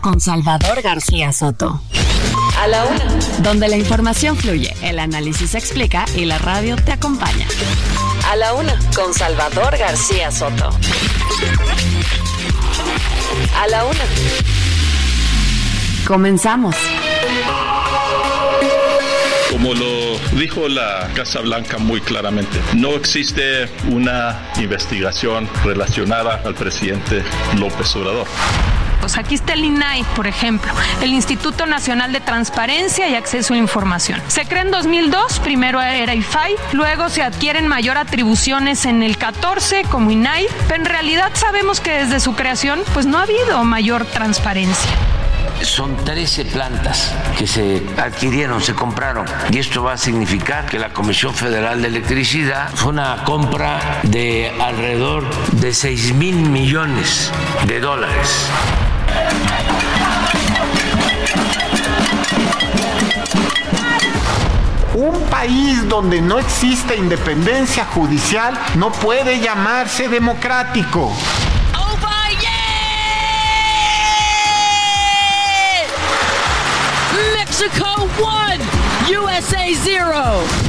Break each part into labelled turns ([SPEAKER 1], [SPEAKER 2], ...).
[SPEAKER 1] con Salvador García Soto.
[SPEAKER 2] A la una.
[SPEAKER 1] Donde la información fluye, el análisis se explica y la radio te acompaña.
[SPEAKER 2] A la una con Salvador García Soto. A la una.
[SPEAKER 1] Comenzamos.
[SPEAKER 3] Como lo dijo la Casa Blanca muy claramente, no existe una investigación relacionada al presidente López Obrador.
[SPEAKER 4] Aquí está el INAI, por ejemplo, el Instituto Nacional de Transparencia y Acceso a Información. Se crea en 2002, primero era IFAI, luego se adquieren mayor atribuciones en el 14 como INAI, pero en realidad sabemos que desde su creación pues no ha habido mayor transparencia
[SPEAKER 5] son 13 plantas que se adquirieron, se compraron. Y esto va a significar que la Comisión Federal de Electricidad fue una compra de alrededor de 6 mil millones de dólares.
[SPEAKER 6] Un país donde no existe independencia judicial no puede llamarse democrático.
[SPEAKER 7] Mexico 1, USA 0.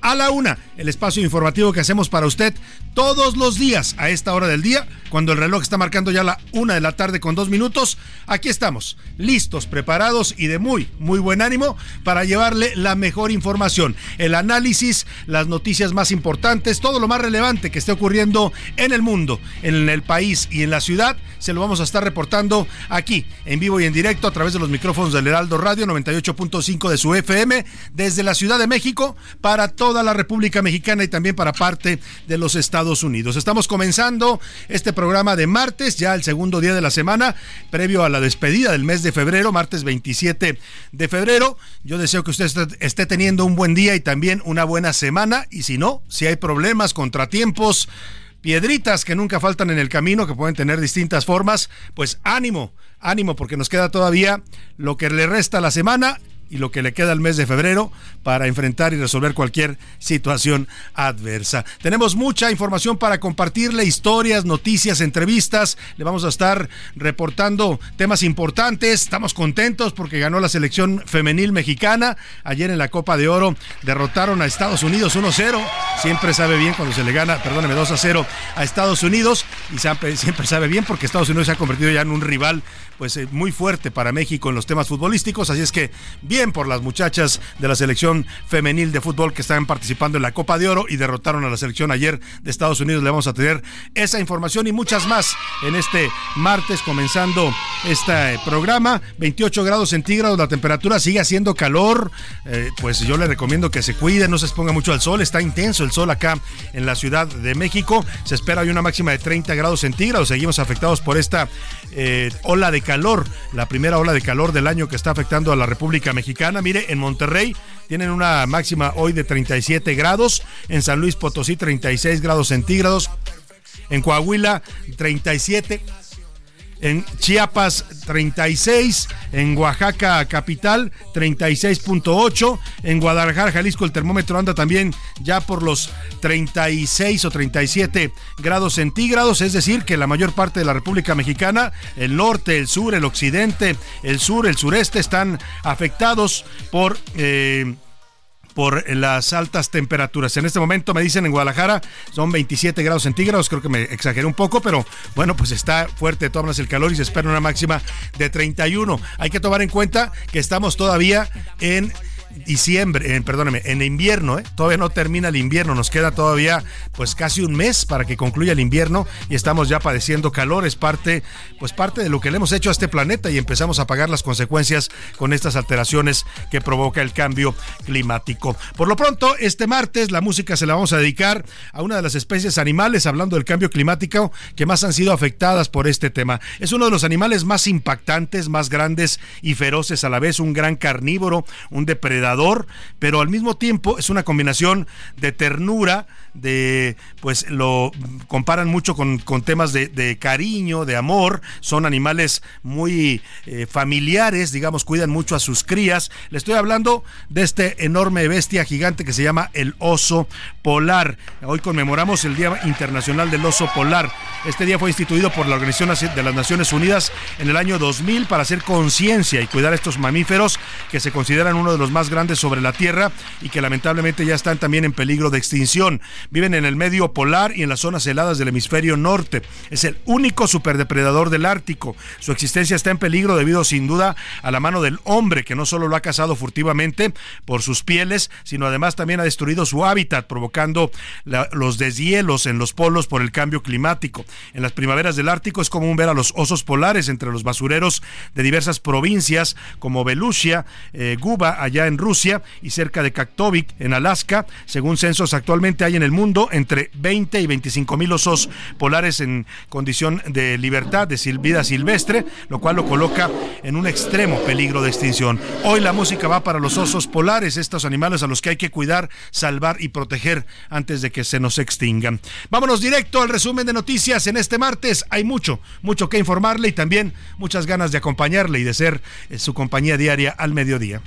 [SPEAKER 8] a la una, el espacio informativo que hacemos para usted todos los días a esta hora del día, cuando el reloj está marcando ya la una de la tarde con dos minutos. Aquí estamos, listos, preparados y de muy, muy buen ánimo para llevarle la mejor información, el análisis, las noticias más importantes, todo lo más relevante que esté ocurriendo en el mundo, en el país y en la ciudad. Se lo vamos a estar reportando aquí, en vivo y en directo, a través de los micrófonos del Heraldo Radio 98.5 de su FM, desde la Ciudad de México, para toda la República Mexicana y también para parte de los Estados Unidos. Estamos comenzando este programa de martes, ya el segundo día de la semana, previo a la despedida del mes de febrero, martes 27 de febrero. Yo deseo que usted esté teniendo un buen día y también una buena semana. Y si no, si hay problemas, contratiempos, piedritas que nunca faltan en el camino, que pueden tener distintas formas, pues ánimo, ánimo, porque nos queda todavía lo que le resta a la semana y lo que le queda al mes de febrero para enfrentar y resolver cualquier situación adversa. Tenemos mucha información para compartirle, historias, noticias, entrevistas. Le vamos a estar reportando temas importantes. Estamos contentos porque ganó la selección femenil mexicana. Ayer en la Copa de Oro derrotaron a Estados Unidos 1-0. Siempre sabe bien cuando se le gana, perdóneme, 2-0 a Estados Unidos. Y siempre, sabe bien porque Estados Unidos se ha convertido ya en un rival pues eh, muy fuerte para México en los temas futbolísticos. Así es que bien por las muchachas de la selección femenil de fútbol que están participando en la Copa de Oro y derrotaron a la selección ayer de Estados Unidos. Le vamos a tener esa información y muchas más en este martes comenzando este programa. 28 grados centígrados, la temperatura sigue haciendo calor. Eh, pues yo le recomiendo que se cuide, no se exponga mucho al sol. Está intenso el sol acá en la Ciudad de México. Se espera hoy una máxima de 30 grados centígrados. Seguimos afectados por esta eh, ola de calor, la primera ola de calor del año que está afectando a la República Mexicana. Mire, en Monterrey tienen una máxima hoy de 37 grados, en San Luis Potosí 36 grados centígrados, en Coahuila 37 en Chiapas 36, en Oaxaca capital 36.8, en Guadalajara, Jalisco el termómetro anda también ya por los 36 o 37 grados centígrados, es decir, que la mayor parte de la República Mexicana, el norte, el sur, el occidente, el sur, el sureste están afectados por... Eh, por las altas temperaturas. En este momento me dicen en Guadalajara son 27 grados centígrados, creo que me exageré un poco, pero bueno, pues está fuerte tomas el calor y se espera una máxima de 31. Hay que tomar en cuenta que estamos todavía en diciembre, eh, perdóneme, en invierno, ¿eh? todavía no termina el invierno, nos queda todavía pues casi un mes para que concluya el invierno y estamos ya padeciendo calor, es parte, pues parte de lo que le hemos hecho a este planeta y empezamos a pagar las consecuencias con estas alteraciones que provoca el cambio climático. Por lo pronto, este martes la música se la vamos a dedicar a una de las especies animales, hablando del cambio climático, que más han sido afectadas por este tema. Es uno de los animales más impactantes, más grandes y feroces a la vez, un gran carnívoro, un depredador pero al mismo tiempo es una combinación de ternura, de pues lo comparan mucho con, temas de, cariño, de amor, son animales muy eh, familiares, digamos, cuidan mucho a sus crías. Le estoy hablando de este enorme bestia gigante que se llama el oso polar. Hoy conmemoramos el Día Internacional del Oso Polar. Este día fue instituido por la Organización de las Naciones Unidas en el año 2000 para hacer conciencia y cuidar a estos mamíferos que se consideran uno de los más grandes sobre la Tierra y que lamentablemente ya están también en peligro de extinción. Viven en el medio polar y en las zonas heladas del hemisferio norte. Es el único superdepredador del Ártico. Su existencia está en peligro debido sin duda a la mano del hombre que no solo lo ha cazado furtivamente por sus pieles, sino además también ha destruido su hábitat, provocando los deshielos en los polos por el cambio climático. En las primaveras del Ártico es común ver a los osos polares entre los basureros de diversas provincias como Belusia, eh, Guba, allá en Rusia, y cerca de Kaktovik, en Alaska. Según censos actualmente hay en el mundo entre 20 y 25 mil osos polares en condición de libertad, de vida silvestre, lo cual lo coloca en un extremo peligro de extinción. Hoy la música va para los osos polares, estos animales a los que hay que cuidar, salvar y proteger antes de que se nos extingan. Vámonos directo al resumen de noticias en este martes. Hay mucho, mucho que informarle y también muchas ganas de acompañarle y de ser eh, su compañía diaria al mediodía.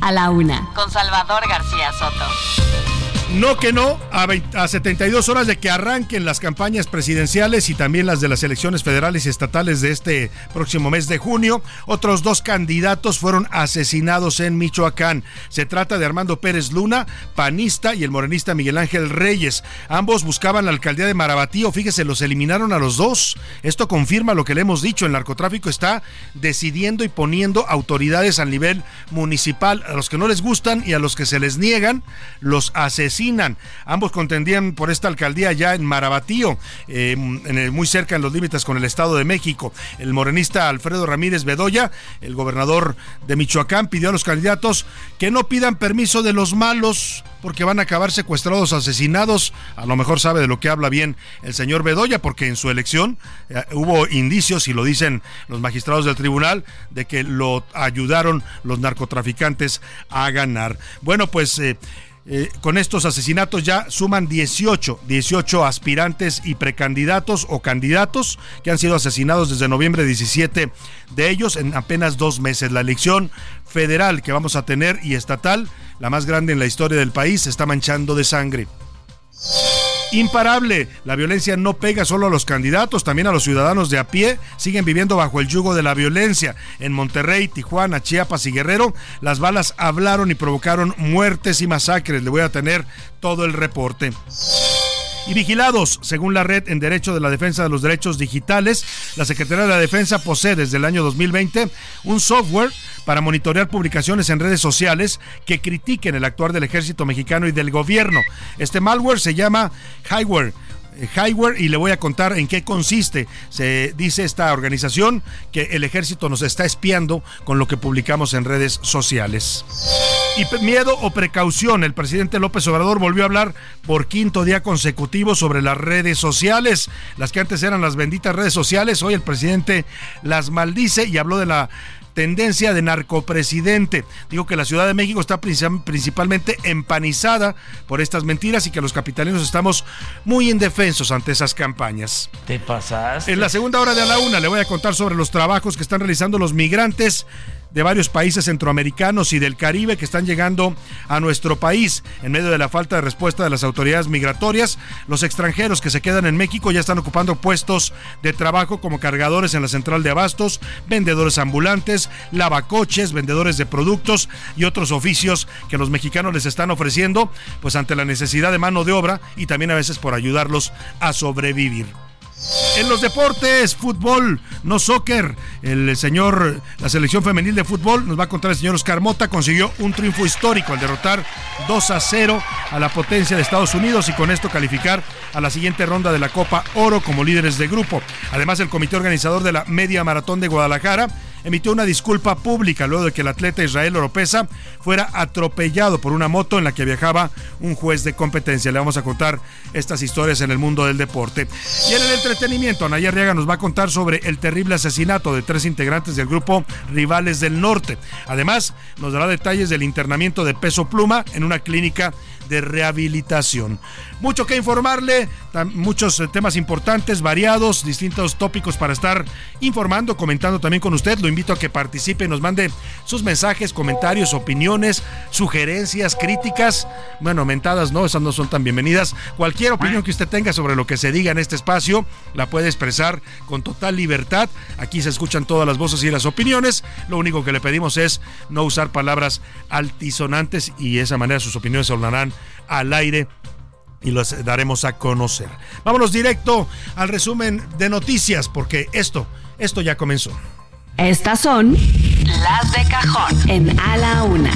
[SPEAKER 1] A la una.
[SPEAKER 2] Con Salvador García Soto.
[SPEAKER 8] No que no, a, 72 horas de que arranquen las campañas presidenciales y también las de las elecciones federales y estatales de este próximo mes de junio, otros dos candidatos fueron asesinados en Michoacán. Se trata de Armando Pérez Luna, panista, y el morenista Miguel Ángel Reyes. Ambos buscaban la alcaldía de Marabatío, fíjese, los eliminaron a los dos. Esto confirma lo que le hemos dicho, el narcotráfico está decidiendo y poniendo autoridades al nivel municipal. A los que no les gustan y a los que se les niegan, los asesinan Ambos contendían por esta alcaldía ya en Marabatío, eh, muy cerca en los límites con el Estado de México. El morenista Alfredo Ramírez Bedoya, el gobernador de Michoacán, pidió a los candidatos que no pidan permiso de los malos porque van a acabar secuestrados, asesinados. A lo mejor sabe de lo que habla bien el señor Bedoya, porque en su elección eh, hubo indicios, y lo dicen los magistrados del tribunal, de que lo ayudaron los narcotraficantes a ganar. Bueno, pues eh, eh, con estos asesinatos ya suman 18, 18 aspirantes y precandidatos o candidatos que han sido asesinados desde noviembre 17 de ellos en apenas dos meses. La elección federal que vamos a tener y estatal, la más grande en la historia del país, se está manchando de sangre imparable. La violencia no pega solo a los candidatos, también a los ciudadanos de a pie. Siguen viviendo bajo el yugo de la violencia. En Monterrey, Tijuana, Chiapas y Guerrero, las balas hablaron y provocaron muertes y masacres. Le voy a tener todo el reporte y vigilados. Según la Red en Derecho de la Defensa de los Derechos Digitales, la Secretaría de la Defensa posee desde el año 2020 un software para monitorear publicaciones en redes sociales que critiquen el actuar del ejército mexicano y del gobierno. Este malware se llama Highware Highware y le voy a contar en qué consiste. Se dice esta organización que el ejército nos está espiando con lo que publicamos en redes sociales. Y miedo o precaución, el presidente López Obrador volvió a hablar por quinto día consecutivo sobre las redes sociales, las que antes eran las benditas redes sociales, hoy el presidente las maldice y habló de la tendencia de narcopresidente. Digo que la Ciudad de México está principalmente empanizada por estas mentiras y que los capitalinos estamos muy indefensos ante esas campañas.
[SPEAKER 5] ¿Te pasas?
[SPEAKER 8] En la segunda hora de a la una le voy a contar sobre los trabajos que están realizando los migrantes de varios países centroamericanos y del Caribe que están llegando a nuestro país en medio de la falta de respuesta de las autoridades migratorias. Los extranjeros que se quedan en México ya están ocupando puestos de trabajo como cargadores en la central de abastos, vendedores ambulantes, lavacoches, vendedores de productos y otros oficios que los mexicanos les están ofreciendo, pues ante la necesidad de mano de obra y también a veces por ayudarlos a sobrevivir. En los deportes, fútbol, no soccer. El señor, la selección femenil de fútbol, nos va a contar el señor Oscar Mota, consiguió un triunfo histórico al derrotar 2 a 0 a la potencia de Estados Unidos y con esto calificar a la siguiente ronda de la Copa Oro como líderes de grupo. Además, el comité organizador de la Media Maratón de Guadalajara emitió una disculpa pública luego de que el atleta Israel Oropesa fuera atropellado por una moto en la que viajaba un juez de competencia. Le vamos a contar estas historias en el mundo del deporte. Y en el entretenimiento, Anaya Arriaga nos va a contar sobre el terrible asesinato de tres integrantes del grupo Rivales del Norte. Además, nos dará detalles del internamiento de peso pluma en una clínica de rehabilitación. Mucho que informarle, muchos eh, temas importantes, variados, distintos tópicos para estar informando, comentando también con usted. Lo invito a que participe, nos mande sus mensajes, comentarios, opiniones, sugerencias, críticas. Bueno, mentadas no, esas no son tan bienvenidas. Cualquier opinión que usted tenga sobre lo que se diga en este espacio, la puede expresar con total libertad. Aquí se escuchan todas las voces y las opiniones. Lo único que le pedimos es no usar palabras altisonantes y de esa manera sus opiniones se hablarán al aire y los daremos a conocer. Vámonos directo al resumen de noticias porque esto, esto ya comenzó.
[SPEAKER 1] Estas son las de cajón en A la Una.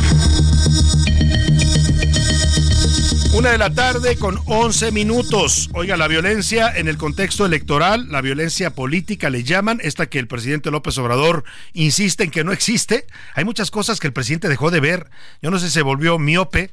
[SPEAKER 8] Una de la tarde con 11 minutos. Oiga, la violencia en el contexto electoral, la violencia política le llaman, esta que el presidente López Obrador insiste en que no existe. Hay muchas cosas que el presidente dejó de ver. Yo no sé si se volvió miope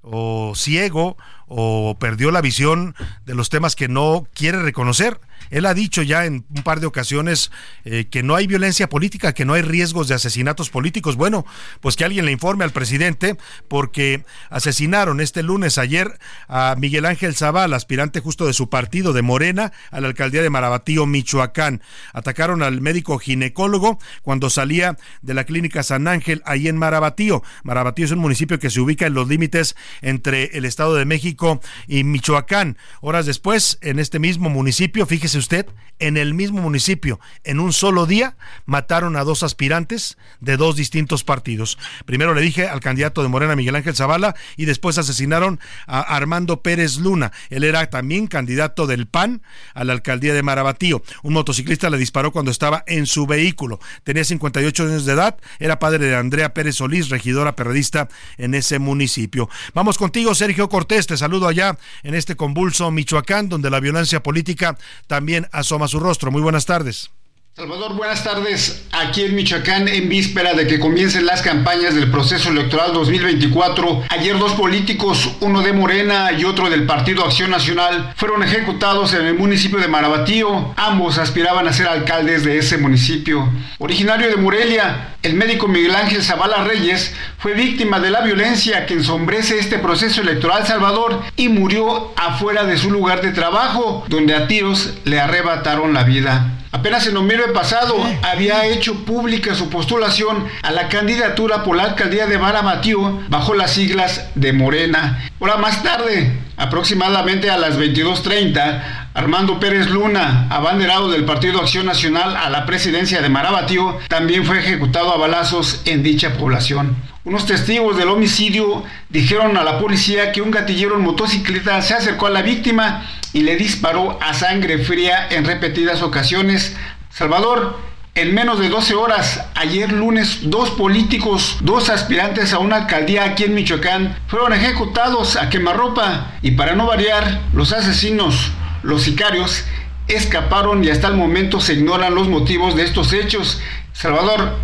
[SPEAKER 8] o ciego o perdió la visión de los temas que no quiere reconocer. Él ha dicho ya en un par de ocasiones eh, que no hay violencia política, que no hay riesgos de asesinatos políticos. Bueno, pues que alguien le informe al presidente porque asesinaron este lunes ayer a Miguel Ángel Zavala, aspirante justo de su partido de Morena a la alcaldía de Marabatío, Michoacán. Atacaron al médico ginecólogo cuando salía de la clínica San Ángel ahí en Marabatío. Marabatío es un municipio que se ubica en los límites entre el Estado de México y Michoacán. Horas después, en este mismo municipio, fíjese usted, en el mismo municipio, en un solo día, mataron a dos aspirantes de dos distintos partidos. Primero le dije al candidato de Morena, Miguel Ángel Zavala, y después asesinaron a Armando Pérez Luna. Él era también candidato del PAN a la alcaldía de Marabatío. Un motociclista le disparó cuando estaba en su vehículo. Tenía 58 años de edad, era padre de Andrea Pérez Solís, regidora periodista en ese municipio. Vamos contigo, Sergio Cortés, te saludo allá en este convulso Michoacán, donde la violencia política también asoma su rostro. Muy buenas tardes.
[SPEAKER 9] Salvador, buenas tardes. Aquí en Michoacán, en víspera de que comiencen las campañas del proceso electoral 2024, ayer dos políticos, uno de Morena y otro del Partido Acción Nacional, fueron ejecutados en el municipio de Marabatío. Ambos aspiraban a ser alcaldes de ese municipio. Originario de Morelia, el médico Miguel Ángel Zavala Reyes fue víctima de la violencia que ensombrece este proceso electoral Salvador y murió afuera de su lugar de trabajo, donde a tiros le arrebataron la vida. Apenas en noviembre pasado había hecho pública su postulación a la candidatura por la alcaldía de Maramatío bajo las siglas de Morena. Hora más tarde, aproximadamente a las 22.30, Armando Pérez Luna, abanderado del Partido Acción Nacional a la presidencia de Marabatío, también fue ejecutado a balazos en dicha población. Unos testigos del homicidio dijeron a la policía que un gatillero en motocicleta se acercó a la víctima y le disparó a sangre fría en repetidas ocasiones. Salvador, en menos de 12 horas, ayer lunes, dos políticos, dos aspirantes a una alcaldía aquí en Michoacán, fueron ejecutados a quemarropa y para no variar, los asesinos, los sicarios, escaparon y hasta el momento se ignoran los motivos de estos hechos. Salvador,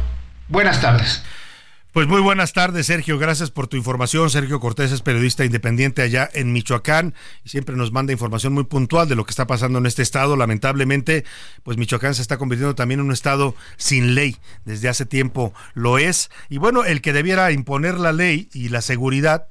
[SPEAKER 9] buenas tardes.
[SPEAKER 8] Pues muy buenas tardes, Sergio. Gracias por tu información. Sergio Cortés es periodista independiente allá en Michoacán y siempre nos manda información muy puntual de lo que está pasando en este estado. Lamentablemente, pues Michoacán se está convirtiendo también en un estado sin ley. Desde hace tiempo lo es. Y bueno, el que debiera imponer la ley y la seguridad,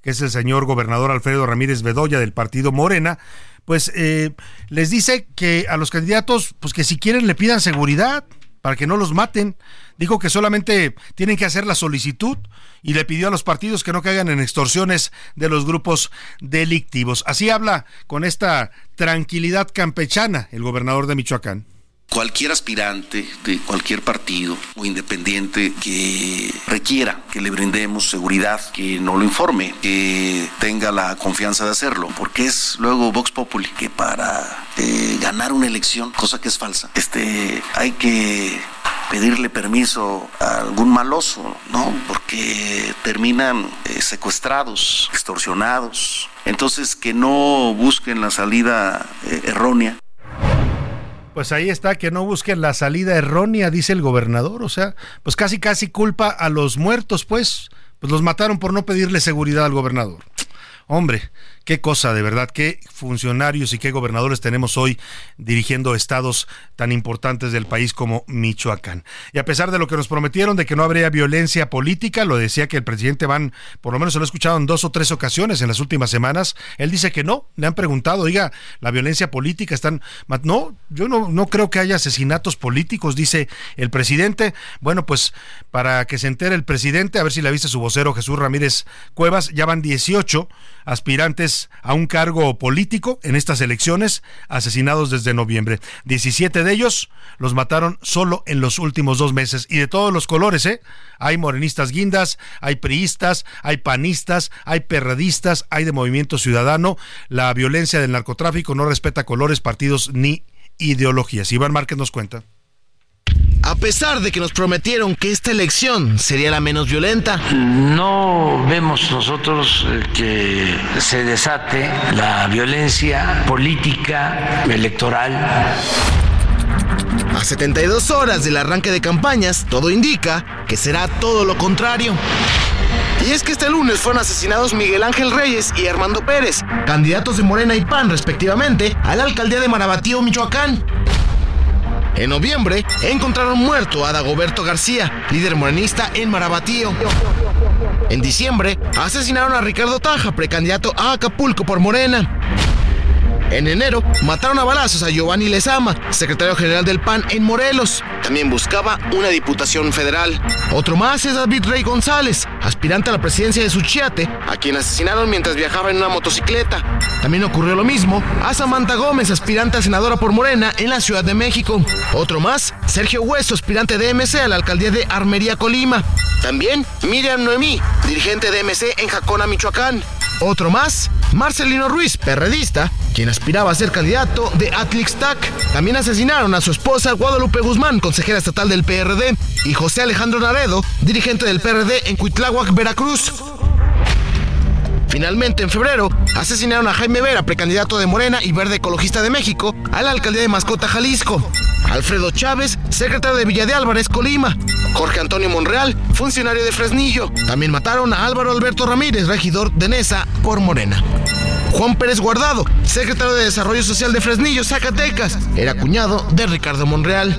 [SPEAKER 8] que es el señor gobernador Alfredo Ramírez Bedoya del partido Morena, pues eh, les dice que a los candidatos, pues que si quieren le pidan seguridad para que no los maten. Dijo que solamente tienen que hacer la solicitud y le pidió a los partidos que no caigan en extorsiones de los grupos delictivos. Así habla con esta tranquilidad campechana el gobernador de Michoacán
[SPEAKER 10] cualquier aspirante de cualquier partido o independiente que requiera que le brindemos seguridad, que no lo informe, que tenga la confianza de hacerlo, porque es luego Vox Populi que para eh, ganar una elección, cosa que es falsa, este, hay que pedirle permiso a algún maloso, ¿no? Porque terminan eh, secuestrados, extorsionados. Entonces, que no busquen la salida eh, errónea.
[SPEAKER 8] Pues ahí está, que no busquen la salida errónea, dice el gobernador. O sea, pues casi casi culpa a los muertos, pues. Pues los mataron por no pedirle seguridad al gobernador. Hombre, qué cosa de verdad, qué funcionarios y qué gobernadores tenemos hoy dirigiendo estados tan importantes del país como Michoacán. Y a pesar de lo que nos prometieron de que no habría violencia política, lo decía que el presidente Van, por lo menos se lo he escuchado en dos o tres ocasiones en las últimas semanas, él dice que no, le han preguntado, oiga, la violencia política están... No, yo no, no creo que haya asesinatos políticos, dice el presidente. Bueno, pues para que se entere el presidente, a ver si la viste su vocero Jesús Ramírez Cuevas, ya van 18 aspirantes a un cargo político en estas elecciones, asesinados desde noviembre. 17 de ellos los mataron solo en los últimos dos meses y de todos los colores, ¿eh? Hay morenistas guindas, hay priistas, hay panistas, hay perredistas, hay de movimiento ciudadano. La violencia del narcotráfico no respeta colores, partidos ni ideologías. Iván Márquez nos cuenta.
[SPEAKER 11] A pesar de que nos prometieron que esta elección sería la menos violenta.
[SPEAKER 5] No vemos nosotros eh, que se desate la violencia política electoral.
[SPEAKER 11] A 72 horas del arranque de campañas, todo indica que será todo lo contrario. Y es que este lunes fueron asesinados Miguel Ángel Reyes y Armando Pérez, candidatos de Morena y PAN respectivamente, a la alcaldía de Marabatío, Michoacán. En noviembre encontraron muerto a Dagoberto García, líder morenista en Marabatío. En diciembre asesinaron a Ricardo Taja, precandidato a Acapulco por Morena. En enero mataron a balazos a Giovanni Lezama, secretario general del PAN en Morelos. También buscaba una diputación federal. Otro más es David Rey González, aspirante a la presidencia de Suchiate, a quien asesinaron mientras viajaba en una motocicleta. También ocurrió lo mismo a Samantha Gómez, aspirante a senadora por Morena en la Ciudad de México. Otro más, Sergio Hueso, aspirante de MC a la alcaldía de Armería, Colima. También Miriam Noemí, dirigente de MC en Jacona, Michoacán. Otro más, Marcelino Ruiz, perredista, quien aspiraba a ser candidato de Atlixtac. También asesinaron a su esposa Guadalupe Guzmán, consejera estatal del PRD, y José Alejandro Naredo, dirigente del PRD en Cuitláhuac, Veracruz. Finalmente, en febrero, asesinaron a Jaime Vera, precandidato de Morena y Verde Ecologista de México, a la alcaldía de Mascota, Jalisco. Alfredo Chávez, secretario de Villa de Álvarez, Colima. Jorge Antonio Monreal, funcionario de Fresnillo. También mataron a Álvaro Alberto Ramírez, regidor de Nesa, por Morena. Juan Pérez Guardado, secretario de Desarrollo Social de Fresnillo, Zacatecas, era cuñado de Ricardo Monreal.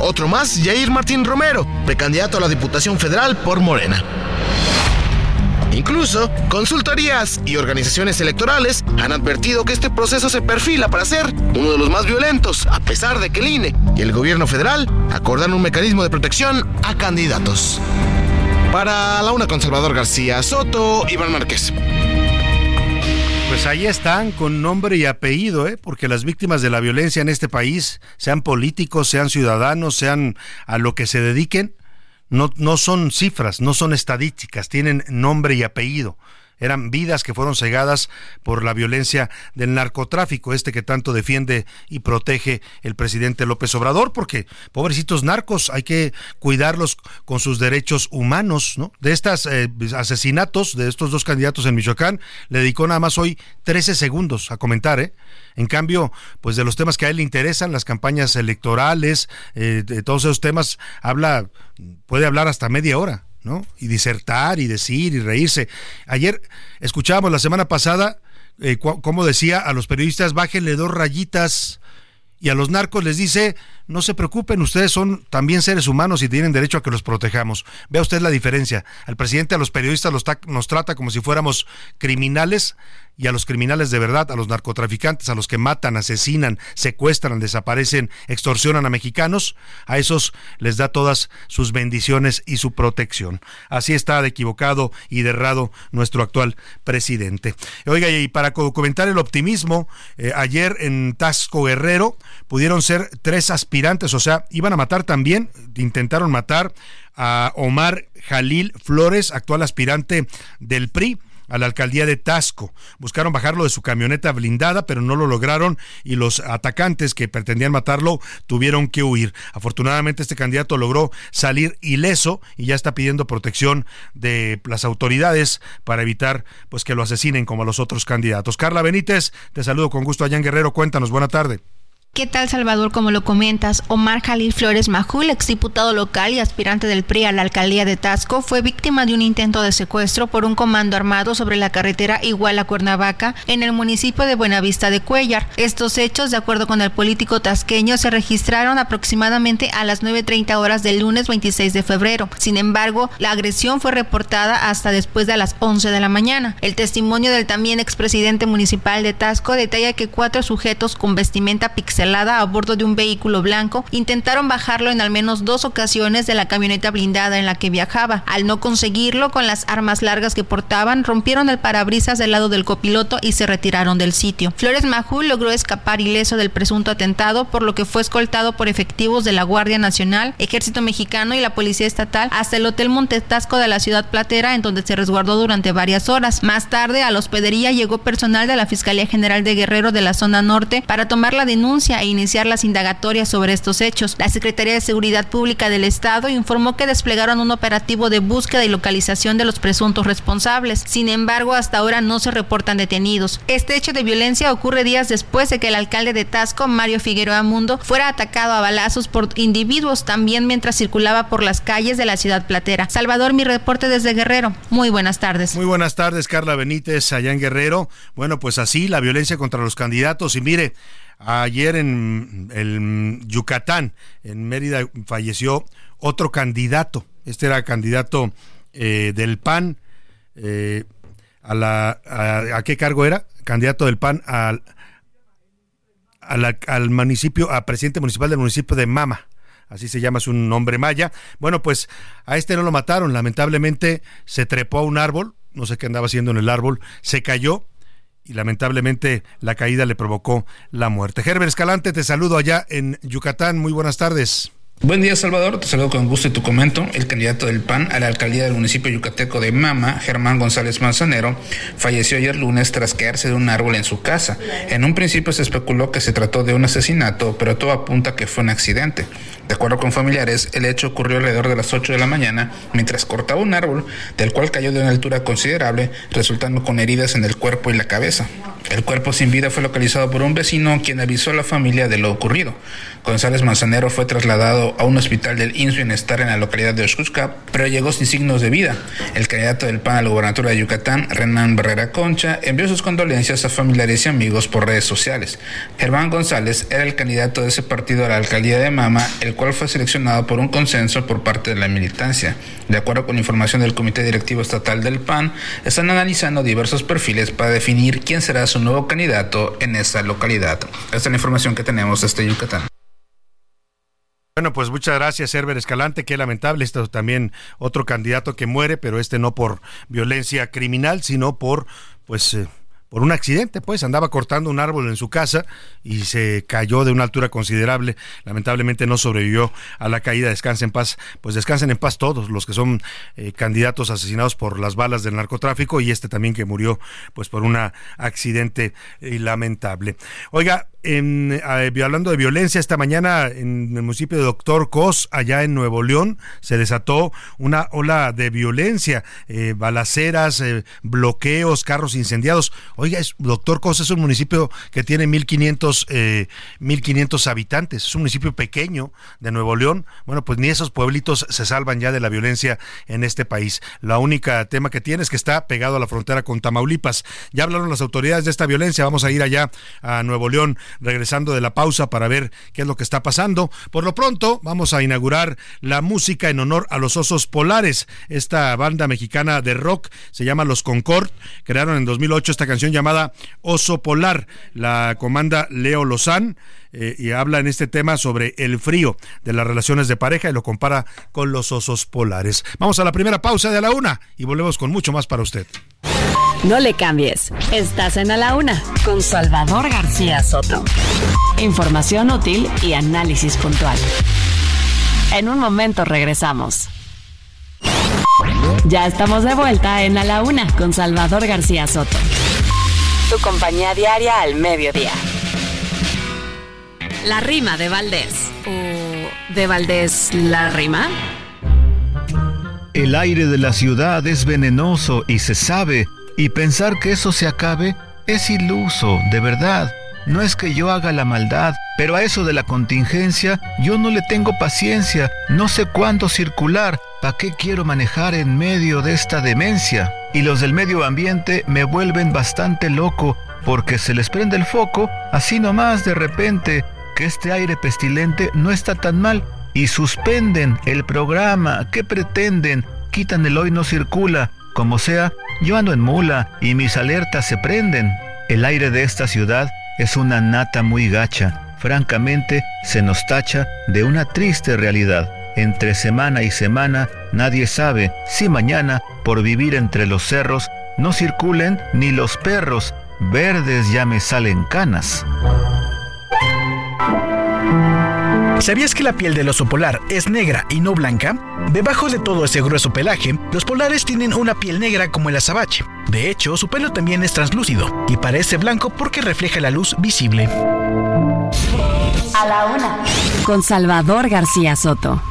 [SPEAKER 11] Otro más, Jair Martín Romero, precandidato a la Diputación Federal por Morena. Incluso, consultorías y organizaciones electorales han advertido que este proceso se perfila para ser uno de los más violentos, a pesar de que el INE y el gobierno federal acordan un mecanismo de protección a candidatos. Para la una con Salvador García Soto, Iván Márquez.
[SPEAKER 8] Pues ahí están, con nombre y apellido, ¿eh? porque las víctimas de la violencia en este país, sean políticos, sean ciudadanos, sean a lo que se dediquen, no, no son cifras, no son estadísticas, tienen nombre y apellido. Eran vidas que fueron cegadas por la violencia del narcotráfico, este que tanto defiende y protege el presidente López Obrador, porque pobrecitos narcos hay que cuidarlos con sus derechos humanos, ¿no? De estos eh, asesinatos de estos dos candidatos en Michoacán, le dedicó nada más hoy 13 segundos a comentar, ¿eh? En cambio, pues de los temas que a él le interesan, las campañas electorales, eh, de todos esos temas, habla, puede hablar hasta media hora, ¿no? Y disertar y decir y reírse. Ayer escuchábamos la semana pasada eh, cómo decía a los periodistas, bájenle dos rayitas y a los narcos les dice, no se preocupen, ustedes son también seres humanos y tienen derecho a que los protejamos. Vea usted la diferencia. El presidente a los periodistas los nos trata como si fuéramos criminales y a los criminales de verdad, a los narcotraficantes, a los que matan, asesinan, secuestran, desaparecen, extorsionan a mexicanos, a esos les da todas sus bendiciones y su protección. Así está de equivocado y de errado nuestro actual presidente. Oiga, y para documentar el optimismo, eh, ayer en Tasco Guerrero pudieron ser tres aspirantes, o sea, iban a matar también, intentaron matar a Omar Jalil Flores, actual aspirante del PRI a la alcaldía de Tasco. Buscaron bajarlo de su camioneta blindada, pero no lo lograron y los atacantes que pretendían matarlo tuvieron que huir. Afortunadamente este candidato logró salir ileso y ya está pidiendo protección de las autoridades para evitar pues que lo asesinen como a los otros candidatos. Carla Benítez, te saludo con gusto allá en Guerrero. Cuéntanos, buena tarde.
[SPEAKER 12] ¿Qué tal, Salvador? Como lo comentas, Omar Jalil Flores Majul, exdiputado local y aspirante del PRI a la alcaldía de Tasco, fue víctima de un intento de secuestro por un comando armado sobre la carretera Iguala Cuernavaca en el municipio de Buenavista de Cuellar. Estos hechos, de acuerdo con el político tasqueño, se registraron aproximadamente a las 9.30 horas del lunes 26 de febrero. Sin embargo, la agresión fue reportada hasta después de las 11 de la mañana. El testimonio del también expresidente municipal de Tasco detalla que cuatro sujetos con vestimenta pixelada a bordo de un vehículo blanco, intentaron bajarlo en al menos dos ocasiones de la camioneta blindada en la que viajaba. Al no conseguirlo, con las armas largas que portaban, rompieron el parabrisas del lado del copiloto y se retiraron del sitio. Flores Majul logró escapar ileso del presunto atentado, por lo que fue escoltado por efectivos de la Guardia Nacional, Ejército Mexicano y la Policía Estatal hasta el Hotel Montetasco de la ciudad platera, en donde se resguardó durante varias horas. Más tarde, a la hospedería llegó personal de la Fiscalía General de Guerrero de la zona norte para tomar la denuncia iniciar las indagatorias sobre estos hechos. La Secretaría de Seguridad Pública del Estado informó que desplegaron un operativo de búsqueda y localización de los presuntos responsables. Sin embargo, hasta ahora no se reportan detenidos. Este hecho de violencia ocurre días después de que el alcalde de Tasco, Mario Figueroa Mundo, fuera atacado a balazos por individuos también mientras circulaba por las calles de la ciudad platera. Salvador, mi reporte desde Guerrero. Muy buenas tardes.
[SPEAKER 8] Muy buenas tardes, Carla Benítez, allá en Guerrero. Bueno, pues así la violencia contra los candidatos. Y mire, Ayer en el Yucatán, en Mérida, falleció otro candidato. Este era candidato eh, del PAN. Eh, a, la, a, qué cargo era? Candidato del PAN al, al municipio, a presidente municipal del municipio de Mama así se llama, es un nombre maya. Bueno, pues a este no lo mataron, lamentablemente se trepó a un árbol, no sé qué andaba haciendo en el árbol, se cayó y lamentablemente la caída le provocó la muerte. Herbert Escalante, te saludo allá en Yucatán. Muy buenas tardes.
[SPEAKER 13] Buen día, Salvador. Te saludo con gusto y tu comento. El candidato del PAN a la alcaldía del municipio yucateco de Mama, Germán González Manzanero, falleció ayer lunes tras caerse de un árbol en su casa. En un principio se especuló que se trató de un asesinato, pero todo apunta que fue un accidente. De acuerdo con familiares, el hecho ocurrió alrededor de las 8 de la mañana mientras cortaba un árbol, del cual cayó de una altura considerable, resultando con heridas en el cuerpo y la cabeza. El cuerpo sin vida fue localizado por un vecino quien avisó a la familia de lo ocurrido. González Manzanero fue trasladado a un hospital del INS Bienestar en la localidad de Oshkushka, pero llegó sin signos de vida. El candidato del PAN a la gubernatura de Yucatán, Renan Barrera Concha, envió sus condolencias a familiares y amigos por redes sociales. Germán González era el candidato de ese partido a la alcaldía de Mama, el cual fue seleccionado por un consenso por parte de la militancia. De acuerdo con información del Comité Directivo Estatal del PAN, están analizando diversos perfiles para definir quién será su nuevo candidato en esa localidad. Esta es la información que tenemos desde Yucatán.
[SPEAKER 8] Bueno, pues muchas gracias, Herbert Escalante. Qué lamentable, esto también otro candidato que muere, pero este no por violencia criminal, sino por, pues, eh, por un accidente, pues andaba cortando un árbol en su casa y se cayó de una altura considerable. Lamentablemente no sobrevivió a la caída. Descansen en paz, pues descansen en paz todos los que son eh, candidatos asesinados por las balas del narcotráfico y este también que murió pues por un accidente eh, lamentable. Oiga, en, eh, hablando de violencia, esta mañana en el municipio de Doctor Cos, allá en Nuevo León, se desató una ola de violencia, balaceras, bloqueos, carros incendiados Oiga, es, doctor Cosa es un municipio que tiene 1500, eh, 1500 habitantes, es un municipio pequeño de Nuevo León. Bueno, pues ni esos pueblitos se salvan ya de la violencia en este país. La única tema que tiene es que está pegado a la frontera con Tamaulipas. Ya hablaron las autoridades de esta violencia. Vamos a ir allá a Nuevo León regresando de la pausa para ver qué es lo que está pasando. Por lo pronto, vamos a inaugurar la música en honor a los osos polares. Esta banda mexicana de rock se llama Los Concord. Crearon en 2008 esta canción llamada Oso Polar. La comanda Leo Lozán eh, y habla en este tema sobre el frío de las relaciones de pareja y lo compara con los osos polares. Vamos a la primera pausa de la una y volvemos con mucho más para usted.
[SPEAKER 2] No le cambies. Estás en A la Una con Salvador García Soto. Información útil y análisis puntual. En un momento regresamos. Ya estamos de vuelta en A la Una con Salvador García Soto. Tu compañía diaria al mediodía. La rima de Valdés. ¿O de Valdés la rima?
[SPEAKER 14] El aire de la ciudad es venenoso y se sabe, y pensar que eso se acabe es iluso, de verdad. No es que yo haga la maldad, pero a eso de la contingencia yo no le tengo paciencia, no sé cuándo circular, ¿pa' qué quiero manejar en medio de esta demencia? Y los del medio ambiente me vuelven bastante loco, porque se les prende el foco, así nomás de repente, que este aire pestilente no está tan mal, y suspenden el programa, ¿qué pretenden? Quitan el hoy no circula, como sea, yo ando en mula y mis alertas se prenden. El aire de esta ciudad es una nata muy gacha. Francamente, se nos tacha de una triste realidad. Entre semana y semana, nadie sabe si mañana, por vivir entre los cerros, no circulen ni los perros. Verdes ya me salen canas.
[SPEAKER 15] ¿Sabías que la piel del oso polar es negra y no blanca? Debajo de todo ese grueso pelaje, los polares tienen una piel negra como el azabache. De hecho, su pelo también es translúcido y parece blanco porque refleja la luz visible.
[SPEAKER 2] A la una. Con Salvador García Soto.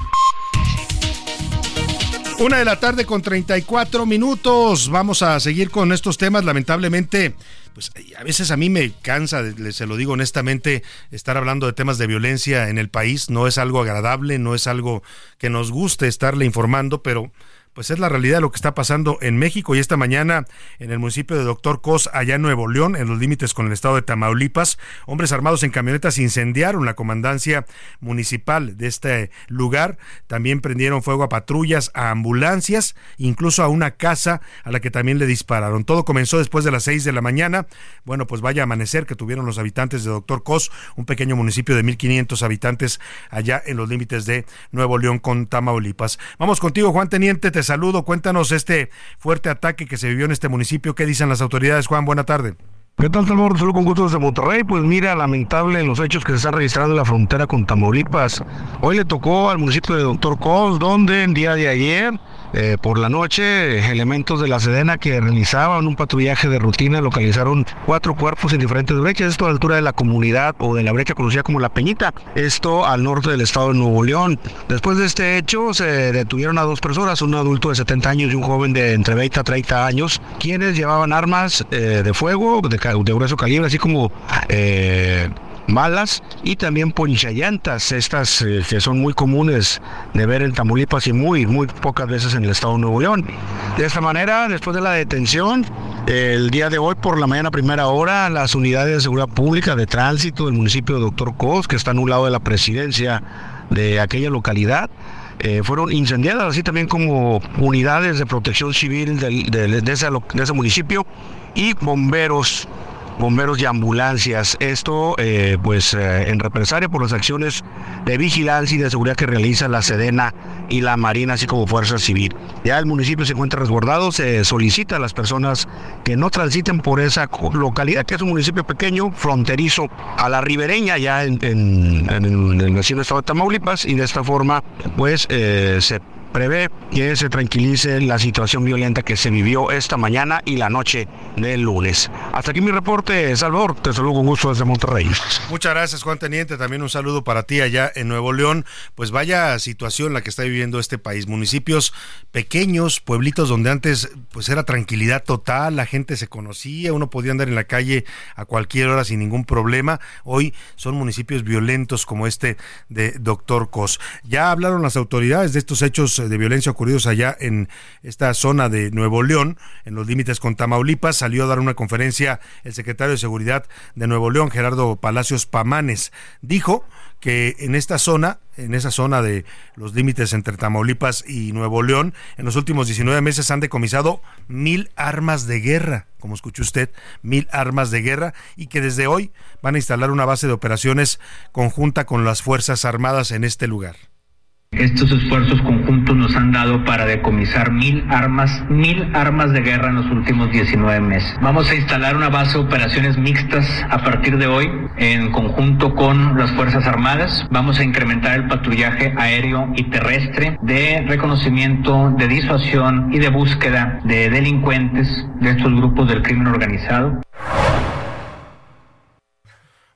[SPEAKER 8] Una de la tarde con 34 minutos. Vamos a seguir con estos temas. Lamentablemente, pues a veces a mí me cansa, se lo digo honestamente, estar hablando de temas de violencia en el país. No es algo agradable, no es algo que nos guste estarle informando, pero pues es la realidad de lo que está pasando en México y esta mañana en el municipio de Doctor Cos, allá en Nuevo León, en los límites con el estado de Tamaulipas, hombres armados en camionetas incendiaron la comandancia municipal de este lugar, también prendieron fuego a patrullas, a ambulancias, incluso a una casa a la que también le dispararon. Todo comenzó después de las seis de la mañana. Bueno, pues vaya amanecer que tuvieron los habitantes de Doctor Cos, un pequeño municipio de 1500 habitantes allá en los límites de Nuevo León con Tamaulipas. Vamos contigo, Juan Teniente, te saludo. Cuéntanos este fuerte ataque que se vivió en este municipio. ¿Qué dicen las autoridades, Juan? Buena tarde.
[SPEAKER 16] ¿Qué tal, Salvador? Saludos con gusto desde Monterrey. Pues mira, lamentable los hechos que se están registrando en la frontera con Tamaulipas. Hoy le tocó al municipio de Doctor Cos, donde en día de ayer eh, por la noche, elementos de la Sedena que realizaban un patrullaje de rutina localizaron cuatro cuerpos en diferentes brechas, esto a la altura de la comunidad o de la brecha conocida como La Peñita, esto al norte del estado de Nuevo León. Después de este hecho se detuvieron a dos personas, un adulto de 70 años y un joven de entre 20 a 30 años, quienes llevaban armas eh, de fuego de, de, grueso calibre, así como... Eh, malas y también ponchallantas, estas eh, que son muy comunes de ver en Tamaulipas y muy, muy pocas veces en el estado de Nuevo León. De esta manera, después de la detención, el día de hoy por la mañana primera hora, las unidades de seguridad pública de tránsito del municipio de Doctor Cos, que está en un lado de la presidencia de aquella localidad, eh, fueron incendiadas, así también como unidades de protección civil de, de ese municipio y bomberos bomberos y ambulancias. Esto, eh, pues, eh, en represalia por las acciones de vigilancia y de seguridad que realiza la Sedena y la Marina, así como Fuerza Civil. Ya el municipio se encuentra resguardado, se solicita a las personas que no transiten por esa localidad, que es un municipio pequeño, fronterizo a la ribereña, ya en, el vecino estado de Tamaulipas, y de esta forma, pues, eh, se prevé que se tranquilice la situación violenta que se vivió esta mañana y la noche del lunes. Hasta aquí mi reporte, Salvador. Te saludo con gusto desde Monterrey.
[SPEAKER 8] Muchas gracias, Juan Teniente. También un saludo para ti allá en Nuevo León. Pues vaya situación la que está viviendo este país. Municipios pequeños, pueblitos donde antes pues era tranquilidad total, la gente se conocía, uno podía andar en la calle a cualquier hora sin ningún problema. Hoy son municipios violentos como este de Doctor Cos. Ya hablaron las autoridades de estos hechos de violencia ocurridos allá en esta zona de Nuevo León, en los límites con Tamaulipas. Salió a dar una conferencia el secretario de Seguridad de Nuevo León, Gerardo Palacios Pamanes. Dijo que en esta zona, en esa zona de los límites entre Tamaulipas y Nuevo León, en los últimos 19 meses han decomisado mil armas de guerra, como escuchó usted, mil armas de guerra, y que desde hoy van a instalar una base de operaciones conjunta con las Fuerzas Armadas en este lugar.
[SPEAKER 17] Estos esfuerzos conjuntos nos han dado para decomisar mil armas, mil armas de guerra en los últimos 19 meses. Vamos a instalar una base de operaciones mixtas a partir de hoy en conjunto con las Fuerzas Armadas. Vamos a incrementar el patrullaje aéreo y terrestre de reconocimiento, de disuasión y de búsqueda de delincuentes de estos grupos del crimen organizado.